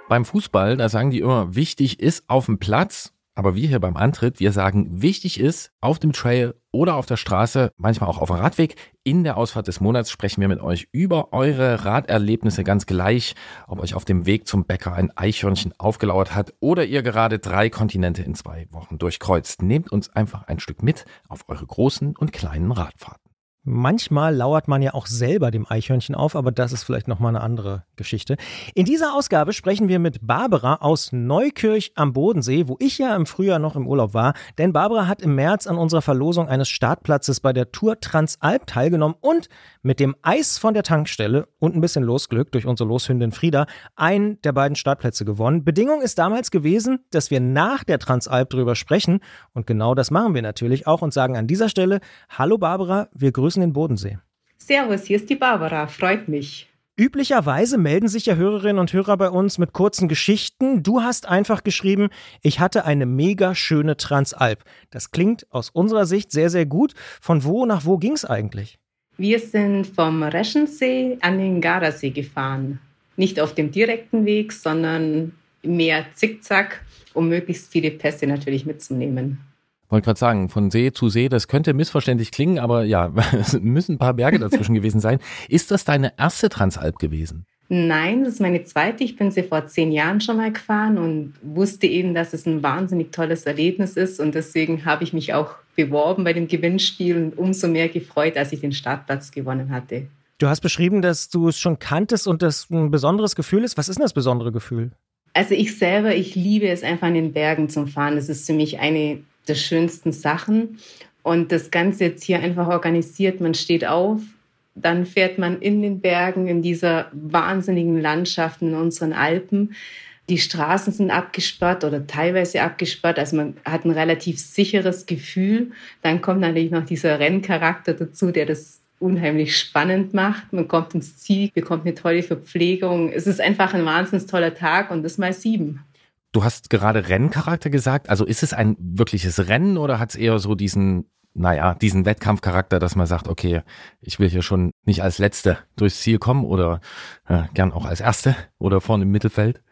Beim Fußball, da sagen die immer, wichtig ist auf dem Platz. Aber wir hier beim Antritt, wir sagen, wichtig ist auf dem Trail oder auf der Straße, manchmal auch auf dem Radweg. In der Ausfahrt des Monats sprechen wir mit euch über eure Raderlebnisse ganz gleich, ob euch auf dem Weg zum Bäcker ein Eichhörnchen aufgelauert hat oder ihr gerade drei Kontinente in zwei Wochen durchkreuzt. Nehmt uns einfach ein Stück mit auf eure großen und kleinen Radfahrten. Manchmal lauert man ja auch selber dem Eichhörnchen auf, aber das ist vielleicht nochmal eine andere Geschichte. In dieser Ausgabe sprechen wir mit Barbara aus Neukirch am Bodensee, wo ich ja im Frühjahr noch im Urlaub war. Denn Barbara hat im März an unserer Verlosung eines Startplatzes bei der Tour Transalp teilgenommen und mit dem Eis von der Tankstelle und ein bisschen Losglück durch unsere Loshündin Frieda einen der beiden Startplätze gewonnen. Bedingung ist damals gewesen, dass wir nach der Transalp drüber sprechen. Und genau das machen wir natürlich auch und sagen an dieser Stelle, hallo Barbara, wir grüßen grüßen den Bodensee. Servus, hier ist die Barbara, freut mich. Üblicherweise melden sich ja Hörerinnen und Hörer bei uns mit kurzen Geschichten. Du hast einfach geschrieben, ich hatte eine mega schöne Transalp. Das klingt aus unserer Sicht sehr, sehr gut. Von wo nach wo ging es eigentlich? Wir sind vom Reschensee an den Gardasee gefahren. Nicht auf dem direkten Weg, sondern mehr zickzack, um möglichst viele Pässe natürlich mitzunehmen. Wollte gerade sagen, von See zu See, das könnte missverständlich klingen, aber ja, <laughs> es müssen ein paar Berge dazwischen gewesen sein. Ist das deine erste Transalp gewesen? Nein, das ist meine zweite. Ich bin sie vor zehn Jahren schon mal gefahren und wusste eben, dass es ein wahnsinnig tolles Erlebnis ist. Und deswegen habe ich mich auch beworben bei dem Gewinnspiel und umso mehr gefreut, als ich den Startplatz gewonnen hatte. Du hast beschrieben, dass du es schon kanntest und das ein besonderes Gefühl ist. Was ist denn das besondere Gefühl? Also ich selber, ich liebe es einfach in den Bergen zu fahren. Das ist für mich eine der schönsten Sachen. Und das Ganze jetzt hier einfach organisiert. Man steht auf, dann fährt man in den Bergen, in dieser wahnsinnigen Landschaft in unseren Alpen. Die Straßen sind abgesperrt oder teilweise abgesperrt, also man hat ein relativ sicheres Gefühl. Dann kommt natürlich noch dieser Renncharakter dazu, der das unheimlich spannend macht. Man kommt ins Ziel, bekommt eine tolle Verpflegung. Es ist einfach ein wahnsinnig toller Tag und das mal sieben. Du hast gerade Renncharakter gesagt. Also ist es ein wirkliches Rennen oder hat es eher so diesen, naja, diesen Wettkampfcharakter, dass man sagt, okay, ich will hier schon nicht als Letzte durchs Ziel kommen oder äh, gern auch als Erste oder vorne im Mittelfeld?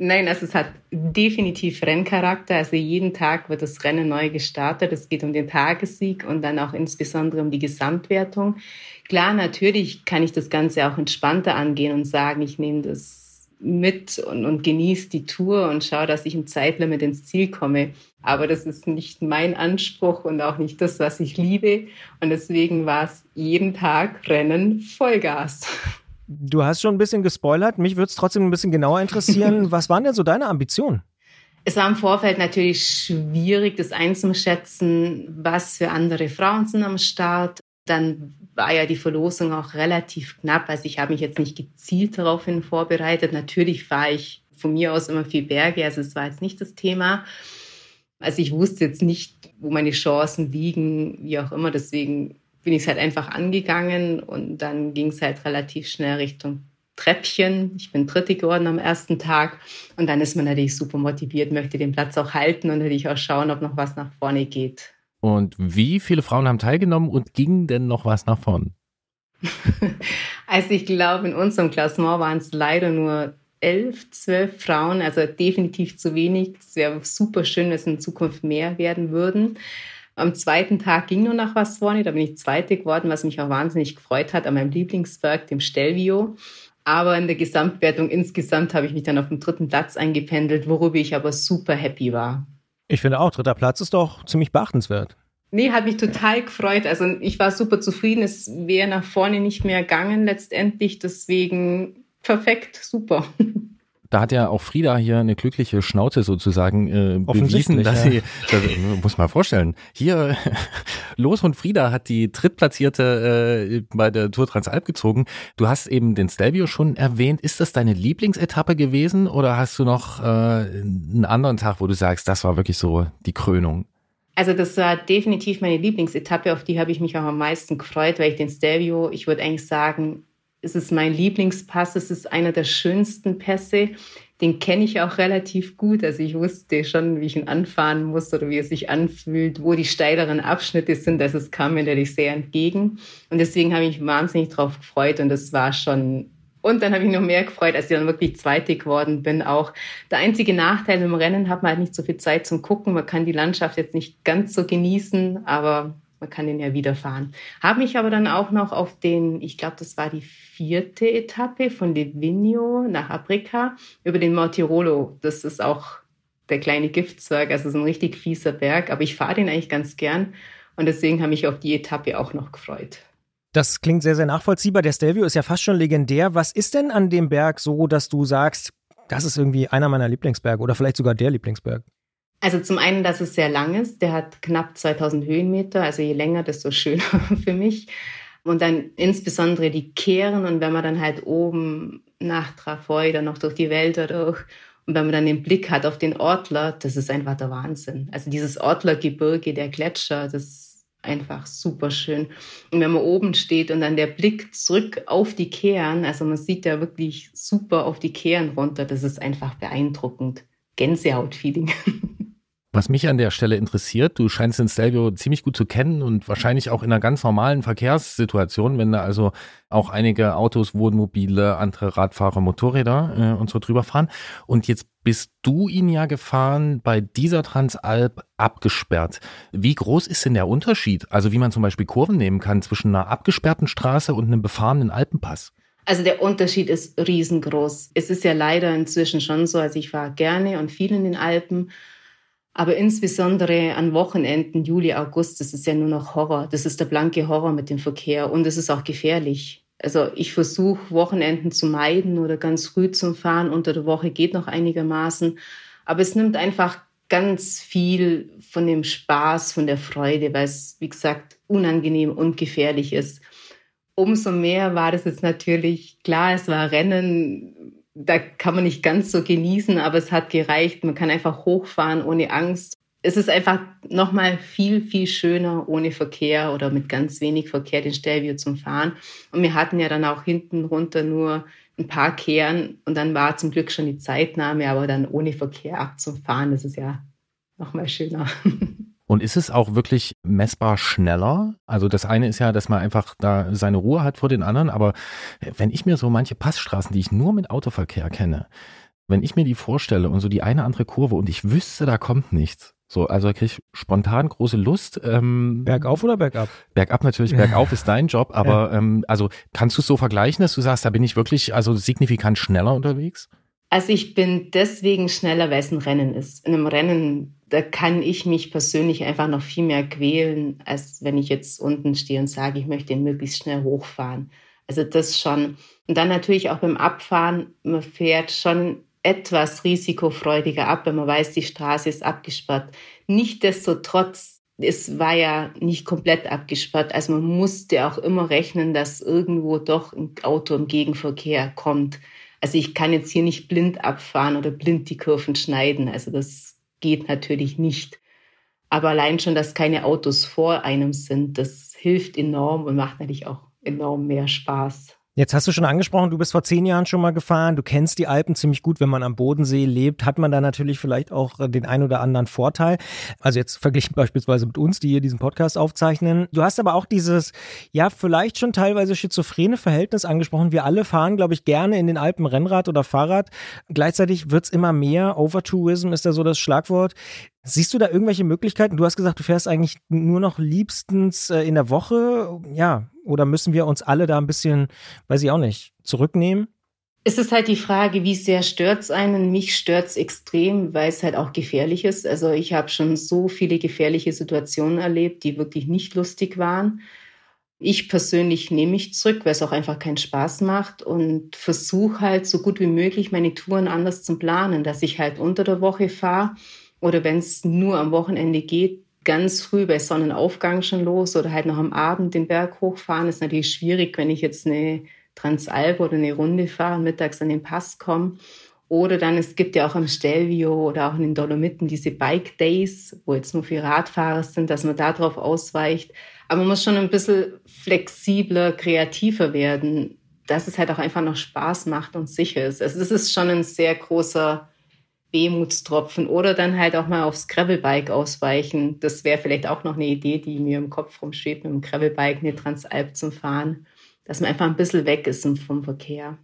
Nein, also es hat definitiv Renncharakter. Also jeden Tag wird das Rennen neu gestartet. Es geht um den Tagessieg und dann auch insbesondere um die Gesamtwertung. Klar, natürlich kann ich das Ganze auch entspannter angehen und sagen, ich nehme das mit und, und genieße die Tour und schaue, dass ich im Zeitlimit ins Ziel komme. Aber das ist nicht mein Anspruch und auch nicht das, was ich liebe. Und deswegen war es jeden Tag Rennen Vollgas. Du hast schon ein bisschen gespoilert. Mich würde es trotzdem ein bisschen genauer interessieren. <laughs> was waren denn so deine Ambitionen? Es war im Vorfeld natürlich schwierig, das einzuschätzen, was für andere Frauen sind am Start. Dann war ja die Verlosung auch relativ knapp. Also ich habe mich jetzt nicht gezielt daraufhin vorbereitet. Natürlich fahre ich von mir aus immer viel Berge, also es war jetzt nicht das Thema. Also ich wusste jetzt nicht, wo meine Chancen liegen, wie auch immer. Deswegen bin ich es halt einfach angegangen und dann ging es halt relativ schnell Richtung Treppchen. Ich bin Dritte geworden am ersten Tag und dann ist man natürlich super motiviert, möchte den Platz auch halten und natürlich auch schauen, ob noch was nach vorne geht. Und wie viele Frauen haben teilgenommen und ging denn noch was nach vorn? <laughs> also ich glaube, in unserem Klassement waren es leider nur elf, zwölf Frauen, also definitiv zu wenig. Es wäre super schön, wenn es in Zukunft mehr werden würden. Am zweiten Tag ging nur noch was vorne, da bin ich Zweite geworden, was mich auch wahnsinnig gefreut hat an meinem Lieblingswerk, dem Stelvio. Aber in der Gesamtwertung insgesamt habe ich mich dann auf dem dritten Platz eingependelt, worüber ich aber super happy war. Ich finde auch, dritter Platz ist doch ziemlich beachtenswert. Nee, hat mich total gefreut. Also ich war super zufrieden. Es wäre nach vorne nicht mehr gegangen letztendlich. Deswegen perfekt, super. <laughs> Da hat ja auch Frieda hier eine glückliche Schnauze sozusagen äh, bewiesen, dass ja. sie, das, muss man vorstellen, hier <laughs> Los und Frieda hat die drittplatzierte äh, bei der Tour Transalp gezogen. Du hast eben den Stelvio schon erwähnt. Ist das deine Lieblingsetappe gewesen oder hast du noch äh, einen anderen Tag, wo du sagst, das war wirklich so die Krönung? Also das war definitiv meine Lieblingsetappe, auf die habe ich mich auch am meisten gefreut, weil ich den Stelvio, ich würde eigentlich sagen, es ist mein Lieblingspass, es ist einer der schönsten Pässe. Den kenne ich auch relativ gut. Also ich wusste schon, wie ich ihn anfahren muss oder wie er sich anfühlt, wo die steileren Abschnitte sind. Also es kam mir natürlich sehr entgegen. Und deswegen habe ich mich wahnsinnig drauf gefreut und es war schon und dann habe ich noch mehr gefreut, als ich dann wirklich Zweite geworden bin. Auch der einzige Nachteil im Rennen hat man halt nicht so viel Zeit zum Gucken. Man kann die Landschaft jetzt nicht ganz so genießen, aber man kann den ja wieder fahren. Habe mich aber dann auch noch auf den, ich glaube, das war die vierte Etappe von Livigno nach Aprica über den Mortirolo. Das ist auch der kleine Giftzwerg, also so ein richtig fieser Berg, aber ich fahre den eigentlich ganz gern und deswegen habe ich auf die Etappe auch noch gefreut. Das klingt sehr, sehr nachvollziehbar. Der Stelvio ist ja fast schon legendär. Was ist denn an dem Berg so, dass du sagst, das ist irgendwie einer meiner Lieblingsberge oder vielleicht sogar der Lieblingsberg? Also zum einen, dass es sehr lang ist. Der hat knapp 2000 Höhenmeter. Also je länger, desto <laughs> schöner für mich. Und dann insbesondere die Kehren. Und wenn man dann halt oben nach Trafoi dann noch durch die Wälder durch und wenn man dann den Blick hat auf den Ortler, das ist einfach der Wahnsinn. Also dieses Ortlergebirge, der Gletscher, das ist einfach super schön. Und wenn man oben steht und dann der Blick zurück auf die Kehren, also man sieht ja wirklich super auf die Kehren runter, das ist einfach beeindruckend. Gänsehaut-Feeling. <laughs> Was mich an der Stelle interessiert, du scheinst den Stelvio ziemlich gut zu kennen und wahrscheinlich auch in einer ganz normalen Verkehrssituation, wenn da also auch einige Autos, Wohnmobile, andere Radfahrer, Motorräder äh, und so drüber fahren. Und jetzt bist du ihn ja gefahren bei dieser Transalp abgesperrt. Wie groß ist denn der Unterschied? Also wie man zum Beispiel Kurven nehmen kann zwischen einer abgesperrten Straße und einem befahrenen Alpenpass? Also der Unterschied ist riesengroß. Es ist ja leider inzwischen schon so, also ich fahre gerne und viel in den Alpen aber insbesondere an Wochenenden, Juli, August, das ist ja nur noch Horror. Das ist der blanke Horror mit dem Verkehr und es ist auch gefährlich. Also ich versuche Wochenenden zu meiden oder ganz früh zum Fahren. Unter der Woche geht noch einigermaßen. Aber es nimmt einfach ganz viel von dem Spaß, von der Freude, weil es, wie gesagt, unangenehm und gefährlich ist. Umso mehr war das jetzt natürlich klar, es war Rennen, da kann man nicht ganz so genießen, aber es hat gereicht. Man kann einfach hochfahren ohne Angst. Es ist einfach nochmal viel, viel schöner ohne Verkehr oder mit ganz wenig Verkehr den Stellview zum Fahren. Und wir hatten ja dann auch hinten runter nur ein paar Kehren und dann war zum Glück schon die Zeitnahme, aber dann ohne Verkehr abzufahren, das ist ja nochmal schöner. <laughs> Und ist es auch wirklich messbar schneller? Also das eine ist ja, dass man einfach da seine Ruhe hat vor den anderen, aber wenn ich mir so manche Passstraßen, die ich nur mit Autoverkehr kenne, wenn ich mir die vorstelle und so die eine andere Kurve und ich wüsste, da kommt nichts. So, also da kriege ich spontan große Lust. Ähm, bergauf oder bergab? Bergab natürlich, bergauf ist dein Job, <laughs> aber ja. ähm, also kannst du es so vergleichen, dass du sagst, da bin ich wirklich also signifikant schneller unterwegs? Also ich bin deswegen schneller, weil es ein Rennen ist. In einem Rennen, da kann ich mich persönlich einfach noch viel mehr quälen, als wenn ich jetzt unten stehe und sage, ich möchte ihn möglichst schnell hochfahren. Also das schon. Und dann natürlich auch beim Abfahren, man fährt schon etwas risikofreudiger ab, wenn man weiß, die Straße ist abgesperrt. Nichtsdestotrotz, es war ja nicht komplett abgesperrt. Also man musste auch immer rechnen, dass irgendwo doch ein Auto im Gegenverkehr kommt. Also ich kann jetzt hier nicht blind abfahren oder blind die Kurven schneiden. Also das geht natürlich nicht. Aber allein schon, dass keine Autos vor einem sind, das hilft enorm und macht natürlich auch enorm mehr Spaß. Jetzt hast du schon angesprochen, du bist vor zehn Jahren schon mal gefahren, du kennst die Alpen ziemlich gut. Wenn man am Bodensee lebt, hat man da natürlich vielleicht auch äh, den ein oder anderen Vorteil. Also jetzt verglichen <laughs> beispielsweise mit uns, die hier diesen Podcast aufzeichnen. Du hast aber auch dieses, ja, vielleicht schon teilweise schizophrene Verhältnis angesprochen. Wir alle fahren, glaube ich, gerne in den Alpen Rennrad oder Fahrrad. Gleichzeitig wird's immer mehr. Overtourism ist da so das Schlagwort. Siehst du da irgendwelche Möglichkeiten? Du hast gesagt, du fährst eigentlich nur noch liebstens äh, in der Woche. Ja, oder müssen wir uns alle da ein bisschen, weiß ich auch nicht, zurücknehmen? Es ist halt die Frage, wie sehr stört es einen? Mich stört es extrem, weil es halt auch gefährlich ist. Also ich habe schon so viele gefährliche Situationen erlebt, die wirklich nicht lustig waren. Ich persönlich nehme mich zurück, weil es auch einfach keinen Spaß macht und versuche halt so gut wie möglich meine Touren anders zu planen, dass ich halt unter der Woche fahre oder wenn es nur am Wochenende geht, ganz früh bei Sonnenaufgang schon los oder halt noch am Abend den Berg hochfahren. ist natürlich schwierig, wenn ich jetzt eine Transalp oder eine Runde fahre und mittags an den Pass komme. Oder dann, es gibt ja auch am Stelvio oder auch in den Dolomiten diese Bike Days, wo jetzt nur für Radfahrer sind, dass man darauf ausweicht. Aber man muss schon ein bisschen flexibler, kreativer werden, dass es halt auch einfach noch Spaß macht und sicher ist. Also das ist schon ein sehr großer Wehmutstropfen oder dann halt auch mal aufs Gravelbike ausweichen. Das wäre vielleicht auch noch eine Idee, die mir im Kopf rumschwebt, mit dem Gravelbike eine Transalp zu fahren, dass man einfach ein bisschen weg ist vom Verkehr.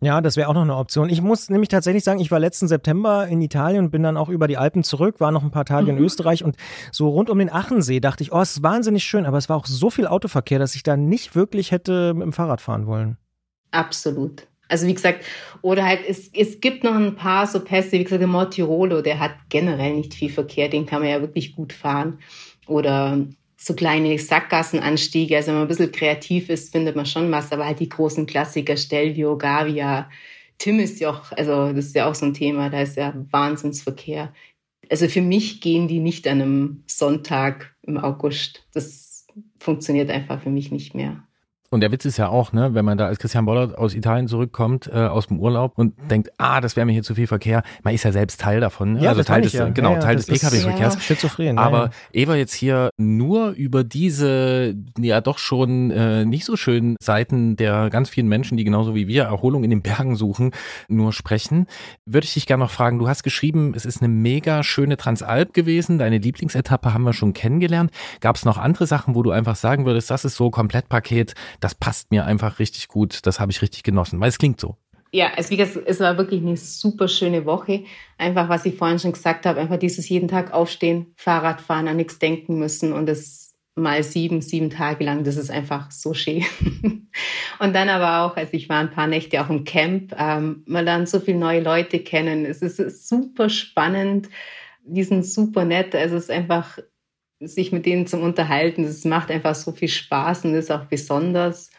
Ja, das wäre auch noch eine Option. Ich muss nämlich tatsächlich sagen, ich war letzten September in Italien und bin dann auch über die Alpen zurück, war noch ein paar Tage mhm. in Österreich und so rund um den Achensee dachte ich, oh, es ist wahnsinnig schön, aber es war auch so viel Autoverkehr, dass ich da nicht wirklich hätte mit dem Fahrrad fahren wollen. Absolut. Also wie gesagt, oder halt, es, es gibt noch ein paar so Pässe, wie gesagt, der Mortirolo, der hat generell nicht viel Verkehr, den kann man ja wirklich gut fahren. Oder so kleine Sackgassenanstiege. Also wenn man ein bisschen kreativ ist, findet man schon was, aber halt die großen Klassiker, Stelvio, Gavia, Tim ist ja auch, also das ist ja auch so ein Thema, da ist ja Wahnsinnsverkehr. Also für mich gehen die nicht an einem Sonntag im August. Das funktioniert einfach für mich nicht mehr. Und der Witz ist ja auch, ne, wenn man da als Christian Bollert aus Italien zurückkommt, äh, aus dem Urlaub und denkt, ah, das wäre mir hier zu viel Verkehr. Man ist ja selbst Teil davon. Ne? Ja, also Teil des, ja. genau, ja, Teil des Pkw-Verkehrs. Ja, schizophren. Aber Eva jetzt hier nur über diese, ja doch schon äh, nicht so schönen Seiten der ganz vielen Menschen, die genauso wie wir Erholung in den Bergen suchen, nur sprechen, würde ich dich gerne noch fragen. Du hast geschrieben, es ist eine mega schöne Transalp gewesen. Deine Lieblingsetappe haben wir schon kennengelernt. Gab es noch andere Sachen, wo du einfach sagen würdest, das ist so Komplettpaket, das passt mir einfach richtig gut, das habe ich richtig genossen, weil es klingt so. Ja, es, es war wirklich eine super schöne Woche. Einfach, was ich vorhin schon gesagt habe, einfach dieses jeden Tag aufstehen, Fahrrad fahren, an nichts denken müssen und das mal sieben, sieben Tage lang, das ist einfach so schön. <laughs> und dann aber auch, also ich war ein paar Nächte auch im Camp, ähm, man lernt so viele neue Leute kennen. Es ist super spannend, die sind super nett. Also es ist einfach sich mit denen zum Unterhalten. Das macht einfach so viel Spaß und ist auch besonders.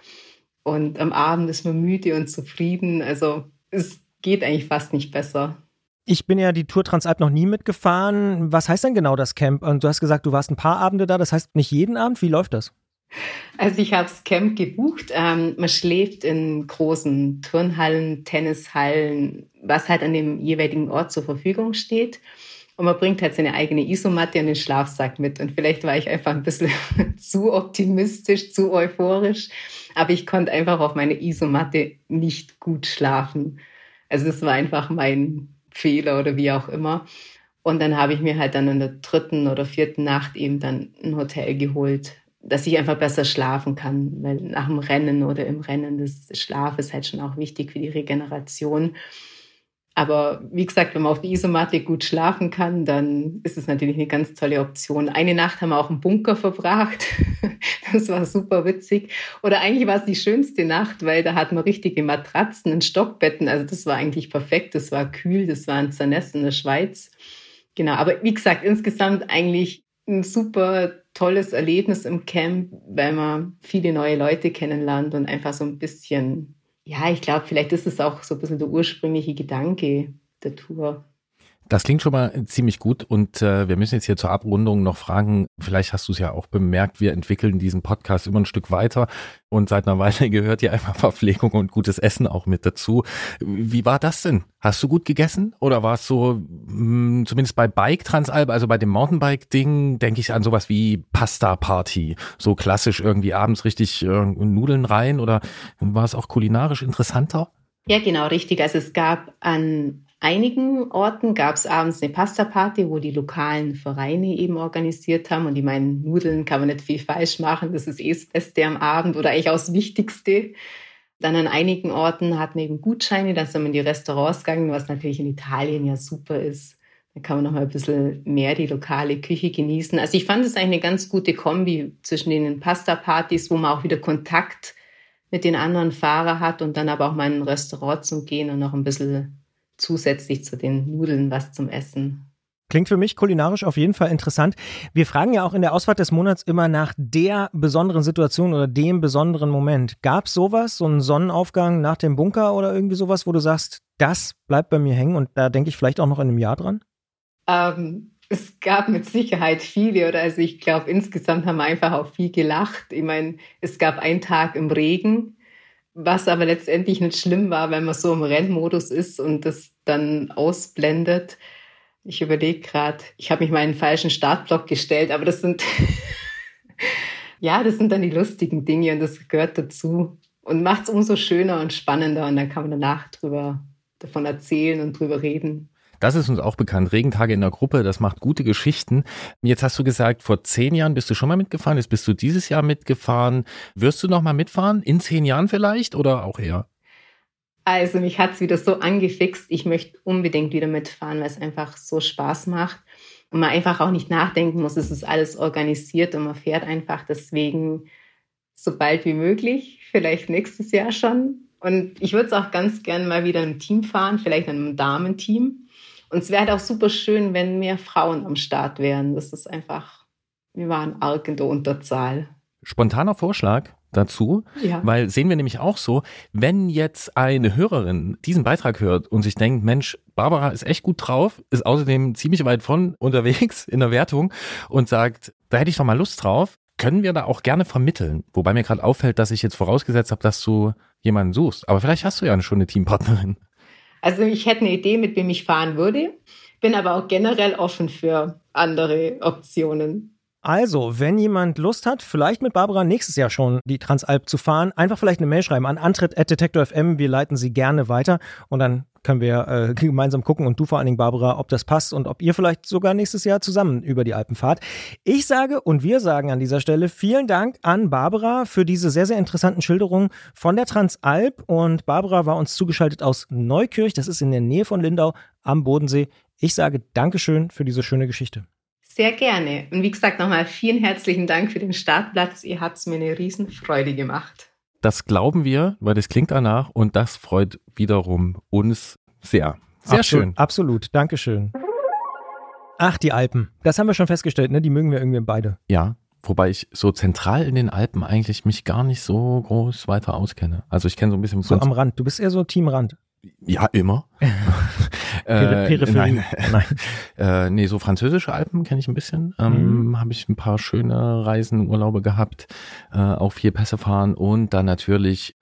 Und am Abend ist man müde und zufrieden. Also es geht eigentlich fast nicht besser. Ich bin ja die Tour Transalp noch nie mitgefahren. Was heißt denn genau das Camp? Und du hast gesagt, du warst ein paar Abende da. Das heißt nicht jeden Abend. Wie läuft das? Also ich habe das Camp gebucht. Ähm, man schläft in großen Turnhallen, Tennishallen, was halt an dem jeweiligen Ort zur Verfügung steht. Und man bringt halt seine eigene Isomatte und den Schlafsack mit. Und vielleicht war ich einfach ein bisschen <laughs> zu optimistisch, zu euphorisch. Aber ich konnte einfach auf meine Isomatte nicht gut schlafen. Also das war einfach mein Fehler oder wie auch immer. Und dann habe ich mir halt dann in der dritten oder vierten Nacht eben dann ein Hotel geholt, dass ich einfach besser schlafen kann. Weil nach dem Rennen oder im Rennen, das Schlaf ist halt schon auch wichtig für die Regeneration. Aber wie gesagt, wenn man auf die Isomatte gut schlafen kann, dann ist es natürlich eine ganz tolle Option. Eine Nacht haben wir auch im Bunker verbracht. <laughs> Das war super witzig. Oder eigentlich war es die schönste Nacht, weil da hatten wir richtige Matratzen und Stockbetten. Also das war eigentlich perfekt. Das war kühl. Das war ein Zernest in der Schweiz. Genau. Aber wie gesagt, insgesamt eigentlich ein super tolles Erlebnis im Camp, weil man viele neue Leute kennenlernt und einfach so ein bisschen ja, ich glaube, vielleicht ist es auch so ein bisschen der ursprüngliche Gedanke der Tour. Das klingt schon mal ziemlich gut und äh, wir müssen jetzt hier zur Abrundung noch fragen, vielleicht hast du es ja auch bemerkt, wir entwickeln diesen Podcast immer ein Stück weiter und seit einer <laughs> Weile gehört ja einfach Verpflegung und gutes Essen auch mit dazu. Wie war das denn? Hast du gut gegessen oder war es so, mh, zumindest bei Bike Transalp, also bei dem Mountainbike-Ding, denke ich an sowas wie Pasta-Party, so klassisch irgendwie abends richtig äh, Nudeln rein oder war es auch kulinarisch interessanter? Ja, genau, richtig. Also es gab an einigen Orten gab es abends eine Pasta-Party, wo die lokalen Vereine eben organisiert haben. Und ich meine, Nudeln kann man nicht viel falsch machen. Das ist eh das Beste am Abend oder eigentlich auch das Wichtigste. Dann an einigen Orten hatten eben Gutscheine, da sind wir in die Restaurants gegangen, was natürlich in Italien ja super ist. Da kann man noch mal ein bisschen mehr die lokale Küche genießen. Also ich fand es eigentlich eine ganz gute Kombi zwischen den Pasta-Partys, wo man auch wieder Kontakt mit den anderen Fahrern hat und dann aber auch mal in ein Restaurant zum Gehen und noch ein bisschen zusätzlich zu den Nudeln was zum Essen. Klingt für mich kulinarisch auf jeden Fall interessant. Wir fragen ja auch in der Ausfahrt des Monats immer nach der besonderen Situation oder dem besonderen Moment. Gab es sowas, so einen Sonnenaufgang nach dem Bunker oder irgendwie sowas, wo du sagst, das bleibt bei mir hängen und da denke ich vielleicht auch noch in einem Jahr dran? Ähm, es gab mit Sicherheit viele oder also ich glaube insgesamt haben wir einfach auch viel gelacht. Ich meine, es gab einen Tag im Regen, was aber letztendlich nicht schlimm war, wenn man so im Rennmodus ist und das dann ausblendet. Ich überlege gerade, ich habe mich mal in den falschen Startblock gestellt, aber das sind <laughs> ja, das sind dann die lustigen Dinge und das gehört dazu und macht es umso schöner und spannender und dann kann man danach drüber davon erzählen und drüber reden. Das ist uns auch bekannt. Regentage in der Gruppe, das macht gute Geschichten. Jetzt hast du gesagt, vor zehn Jahren bist du schon mal mitgefahren. Jetzt bist du dieses Jahr mitgefahren. Wirst du noch mal mitfahren? In zehn Jahren vielleicht oder auch eher? Also mich hat es wieder so angefixt. Ich möchte unbedingt wieder mitfahren, weil es einfach so Spaß macht. Und man einfach auch nicht nachdenken muss, es ist alles organisiert und man fährt einfach deswegen so bald wie möglich, vielleicht nächstes Jahr schon. Und ich würde es auch ganz gern mal wieder im Team fahren, vielleicht in einem Damenteam. Und es wäre halt auch super schön, wenn mehr Frauen am Start wären. Das ist einfach, wir waren arg in der Unterzahl. Spontaner Vorschlag dazu, Ja. weil sehen wir nämlich auch so, wenn jetzt eine Hörerin diesen Beitrag hört und sich denkt, Mensch, Barbara ist echt gut drauf, ist außerdem ziemlich weit von <laughs> unterwegs in der Wertung und sagt, da hätte ich doch mal Lust drauf, können wir da auch gerne vermitteln. Wobei mir gerade auffällt, dass ich jetzt vorausgesetzt habe, dass du jemanden suchst. Aber vielleicht hast du ja schon eine Teampartnerin. Also ich hätte eine Idee, mit wem ich fahren würde, bin aber auch generell offen für andere Optionen. Also, wenn jemand Lust hat, vielleicht mit Barbara nächstes Jahr schon die Transalp zu fahren, einfach vielleicht eine Mail schreiben an antritt.detektor.fm. Wir leiten sie gerne weiter und dann können wir äh, <laughs> gemeinsam gucken und du vor allen Dingen, Barbara, ob das passt und ob ihr vielleicht sogar nächstes Jahr zusammen über die Alpen fahrt. Ich sage und wir sagen an dieser Stelle vielen Dank an Barbara für diese sehr, sehr interessanten Schilderungen von der Transalp. Und Barbara war uns zugeschaltet aus Neukirch, das ist in der Nähe von Lindau am Bodensee. Ich sage Dankeschön für diese schöne Geschichte. Sehr gerne. Und wie gesagt, nochmal vielen herzlichen Dank für den Startplatz. Ihr habt es mir eine Riesenfreude gemacht. Das glauben wir, weil das klingt danach und das freut wiederum uns sehr. Sehr Absolut, schön. Absolut, Dankeschön. Ach, die Alpen. Das haben wir schon festgestellt, ne? Die mögen wir irgendwie beide. Ja, wobei ich so zentral in den Alpen eigentlich mich gar nicht so groß weiter auskenne. Also ich kenne so ein bisschen So am Rand. Du bist eher so Team Rand. Ja immer. <laughs> Peri- Peripherie. Nein, Nein. <laughs> äh, nee, so französische Alpen kenne ich ein bisschen. Ähm, Mhm. Habe ich ein paar schöne Reisen, Urlaube gehabt, äh, auch vier Pässe fahren und dann natürlich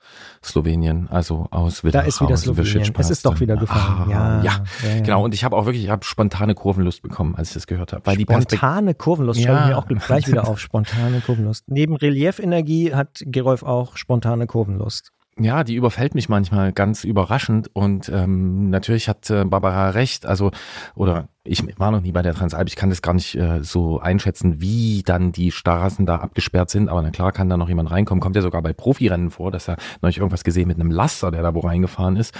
Slowenien, also aus Da ist wieder Slowenien. Es ist doch wieder gefallen. Ah, Ja, ja, ja, ja. genau. Und ich habe auch wirklich, ich habe spontane Kurvenlust bekommen, als ich das gehört habe, weil die Perspektive Spontane Kurvenlust Ja. schreibe ich mir auch <laughs> gleich wieder auf. Spontane Kurvenlust. Neben Relieferegie hat Gerolf auch spontane Kurvenlust. Ja, die überfällt mich manchmal ganz überraschend und ähm, natürlich hat äh, Barbara recht, also oder ich war noch nie bei der Transalp, ich kann das gar nicht äh, so einschätzen, wie dann die Straßen da abgesperrt sind, aber na klar kann da noch jemand reinkommen, kommt ja sogar bei Profirennen vor, dass er neulich irgendwas gesehen mit einem Laster, der da wo reingefahren ist.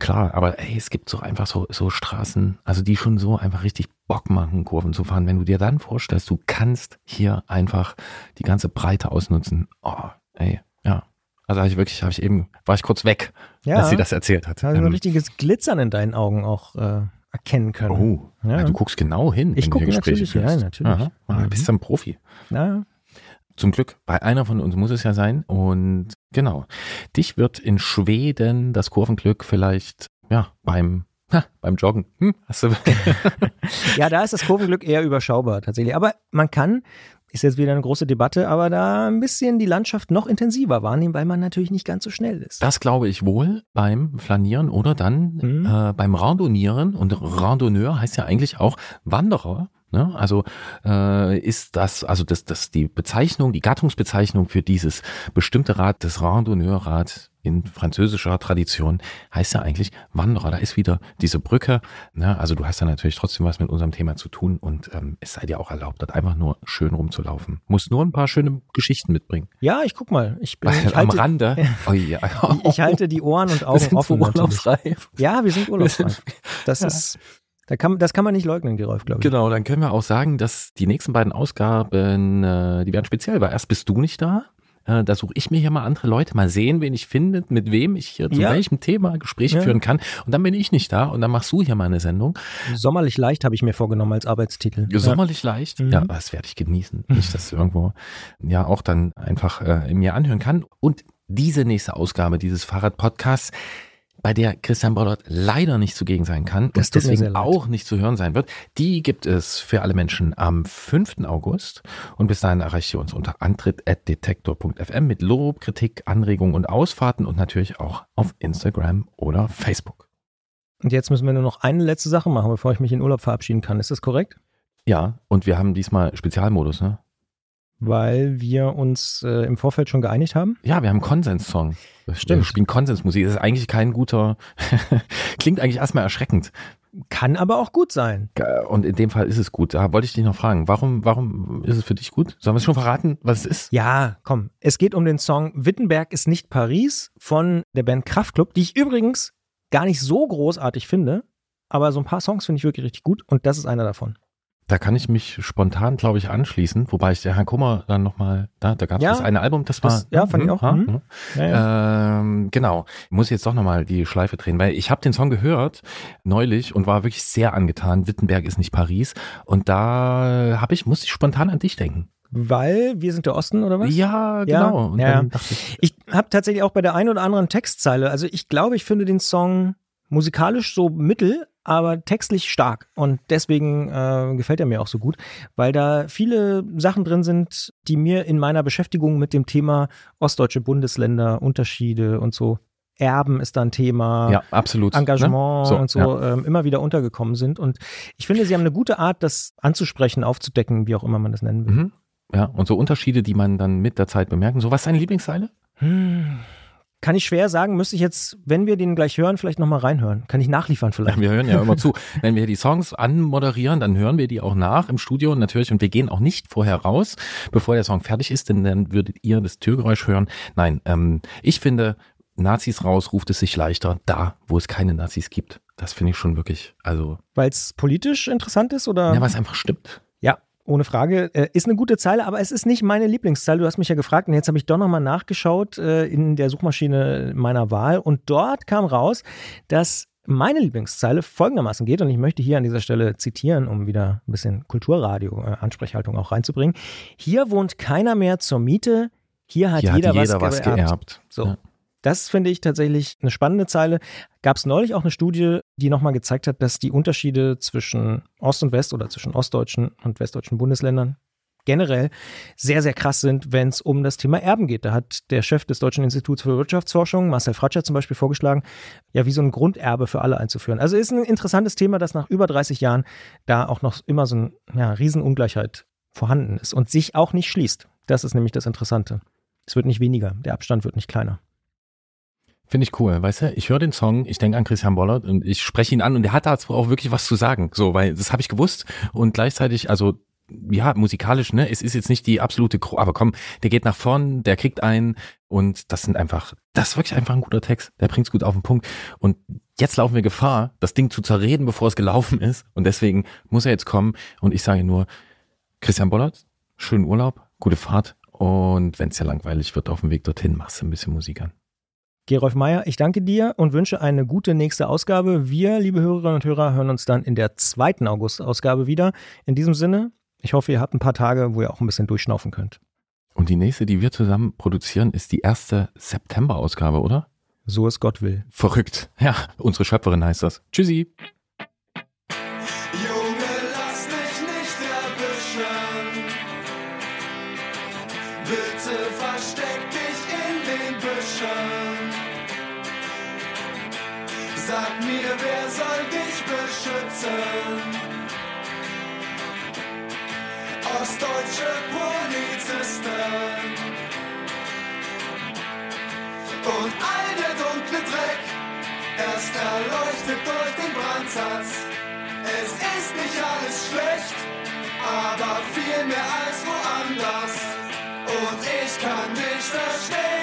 Klar, aber ey, es gibt so einfach so, so Straßen, also die schon so einfach richtig Bock machen, Kurven zu fahren. Wenn du dir dann vorstellst, du kannst hier einfach die ganze Breite ausnutzen. Oh, ey. Also habe ich wirklich, habe ich eben, war ich kurz weg, Ja. als sie das erzählt hat. Hast du ein Ähm, richtiges Glitzern in deinen Augen auch äh, erkennen können. oh, Ja. ja. du guckst genau hin, Ich gucke natürlich, ja, führst. natürlich. Aha, ah, Mhm. bist du ein Profi. Ja. Zum Glück, bei einer von uns muss es ja sein. Und genau, dich wird in Schweden das Kurvenglück vielleicht, ja, beim, ha, beim Joggen. Hm, hast du, <laughs> ja, da ist das Kurvenglück eher überschaubar tatsächlich. Aber man kann, ist jetzt wieder eine große Debatte, aber da ein bisschen die Landschaft noch intensiver wahrnehmen, weil man natürlich nicht ganz so schnell ist. Das glaube ich wohl beim Flanieren oder dann Mhm. äh, beim Randonieren. Und Randonneur heißt ja eigentlich auch Wanderer. Ne? Also äh, ist das, also das, das die Bezeichnung, die Gattungsbezeichnung für dieses bestimmte Rad, das Randonneurrad in französischer Tradition, heißt ja eigentlich Wanderer. Da ist wieder diese Brücke. Ne? Also du hast ja natürlich trotzdem was mit unserem Thema zu tun und ähm, es sei dir auch erlaubt, dort einfach nur schön rumzulaufen. Muss nur ein paar schöne Geschichten mitbringen. Ja, ich guck mal. Ich, bin, ich, am halte, Rande. <laughs> Oh ja. ich halte die Ohren und Wir Augen sind so offen. natürlich. urlaubsreif. Ja, wir sind urlaubsreif. sind- Das Ja. ist, da kann, das kann man nicht leugnen, Gerolf, glaube ich. Genau, dann können wir auch sagen, dass die nächsten beiden Ausgaben, äh, die werden speziell, weil erst bist du nicht da. Äh, da suche ich mir hier mal andere Leute, mal sehen, wen ich finde, mit wem ich hier zu Ja. welchem Thema Gespräche Ja. führen kann. Und dann bin ich nicht da und dann machst du hier mal eine Sendung. Sommerlich leicht habe ich mir vorgenommen als Arbeitstitel. Sommerlich leicht. Mhm. Ja, das werde ich genießen. Nicht, dass irgendwo ja auch dann einfach äh, mir anhören kann. Und diese nächste Ausgabe dieses Fahrrad-Podcasts, bei der Christian Bollert leider nicht zugegen sein kann Das und deswegen auch nicht zu hören sein wird, die gibt es für alle Menschen am 5. August. Und bis dahin erreicht ihr uns unter antritt.detektor.fm mit Lob, Kritik, Anregungen und Ausfahrten und natürlich auch auf Instagram oder Facebook. Und jetzt müssen wir nur noch eine letzte Sache machen, bevor ich mich in Urlaub verabschieden kann. Ist das korrekt? Ja, und wir haben diesmal Spezialmodus, ne? Weil wir uns äh, im Vorfeld schon geeinigt haben? Ja, wir haben einen Konsens-Song. Stimmt. Wir spielen Konsensmusik. Das ist eigentlich kein guter, <laughs> klingt eigentlich erstmal erschreckend. Kann aber auch gut sein. Und in dem Fall ist es gut. Da wollte ich dich noch fragen, warum, warum ist es für dich gut? Sollen wir es schon verraten, was es ist? Ja, komm. Es geht um den Song Wittenberg ist nicht Paris von der Band Kraftklub, die ich übrigens gar nicht so großartig finde. Aber so ein paar Songs finde ich wirklich richtig gut und das ist einer davon. Da kann ich mich spontan, glaube ich, anschließen, wobei ich der Herrn Kummer dann nochmal, da, da gab es Ja, das eine Album, das war. das- ja, fand ich auch. Ja, Mhm. mhm. Ja, ja. Ähm, genau. Muss ich jetzt doch nochmal die Schleife drehen, weil ich habe den Song gehört neulich und war wirklich sehr angetan. Wittenberg ist nicht Paris. Und da habe ich, musste ich spontan an dich denken. Weil wir sind der Osten oder was? Ja, Ja, genau. Ja. dachte ich, Ich habe tatsächlich auch bei der einen oder anderen Textzeile, also ich glaube, ich finde den Song musikalisch so mittel, aber textlich stark. Und deswegen äh, gefällt er mir auch so gut, weil da viele Sachen drin sind, die mir in meiner Beschäftigung mit dem Thema ostdeutsche Bundesländer, Unterschiede und so, Erben ist da ein Thema. ja, absolut. Engagement ne? So, und so Ja. ähm, immer wieder untergekommen sind. Und ich finde, sie haben eine gute Art, das anzusprechen, aufzudecken, wie auch immer man das nennen will. Mhm. Ja, und so Unterschiede, die man dann mit der Zeit bemerken. So, was ist deine Lieblingszeile? Hm. Kann ich schwer sagen, müsste ich jetzt, wenn wir den gleich hören, vielleicht nochmal reinhören. Kann ich nachliefern vielleicht. Wir hören ja immer <laughs> zu. Wenn wir die Songs anmoderieren, dann hören wir die auch nach im Studio natürlich und wir gehen auch nicht vorher raus, bevor der Song fertig ist, denn dann würdet ihr das Türgeräusch hören. Nein, ähm, ich finde, Nazis raus ruft es sich leichter da, wo es keine Nazis gibt. Das finde ich schon wirklich, also, Weil es politisch interessant ist oder? ja, was einfach stimmt. Ohne Frage. Äh, ist eine gute Zeile, aber es ist nicht meine Lieblingszeile. Du hast mich ja gefragt und jetzt habe ich doch nochmal nachgeschaut äh, in der Suchmaschine meiner Wahl und dort kam raus, dass meine Lieblingszeile folgendermaßen geht und ich möchte hier an dieser Stelle zitieren, um wieder ein bisschen Kulturradio-Ansprechhaltung auch reinzubringen. Hier wohnt keiner mehr zur Miete, hier hat Hier jeder, hat jeder was, was geerbt. geerbt. So. Ja. Das finde ich tatsächlich eine spannende Zeile. Gab es neulich auch eine Studie, die nochmal gezeigt hat, dass die Unterschiede zwischen Ost und West oder zwischen ostdeutschen und westdeutschen Bundesländern generell sehr, sehr krass sind, wenn es um das Thema Erben geht. Da hat der Chef des Deutschen Instituts für Wirtschaftsforschung, Marcel Fratscher zum Beispiel, vorgeschlagen, ja, wie so ein Grunderbe für alle einzuführen. Also ist ein interessantes Thema, dass nach über 30 Jahren da auch noch immer so eine ja, Riesenungleichheit vorhanden ist und sich auch nicht schließt. Das ist nämlich das Interessante. Es wird nicht weniger, der Abstand wird nicht kleiner. Finde ich cool, weißt du? Ich höre den Song, ich denke an Christian Bollert und ich spreche ihn an und der hat dazu auch wirklich was zu sagen. So, weil das habe ich gewusst und gleichzeitig, also ja, musikalisch, ne, es ist jetzt nicht die absolute, Gro aber komm, der geht nach vorn, der kriegt einen und das sind einfach, das ist wirklich einfach ein guter Text. Der bringt's gut auf den Punkt und jetzt laufen wir Gefahr, das Ding zu zerreden, bevor es gelaufen <laughs> ist und deswegen muss er jetzt kommen und ich sage nur, Christian Bollert, schönen Urlaub, gute Fahrt und wenn es ja langweilig wird auf dem Weg dorthin, machst du ein bisschen Musik an. Gerolf Meyer, ich danke dir und wünsche eine gute nächste Ausgabe. Wir, liebe Hörerinnen und Hörer, hören uns dann in der zweiten August-Ausgabe wieder. In diesem Sinne, ich hoffe, ihr habt ein paar Tage, wo ihr auch ein bisschen durchschnaufen könnt. Und die nächste, die wir zusammen produzieren, ist die erste September-Ausgabe, oder? So es Gott will. Verrückt. Ja, unsere Schöpferin heißt das. Tschüssi. Erleuchtet durch den Brandsatz. Es ist nicht alles schlecht, aber viel mehr als woanders. Und ich kann dich verstehen,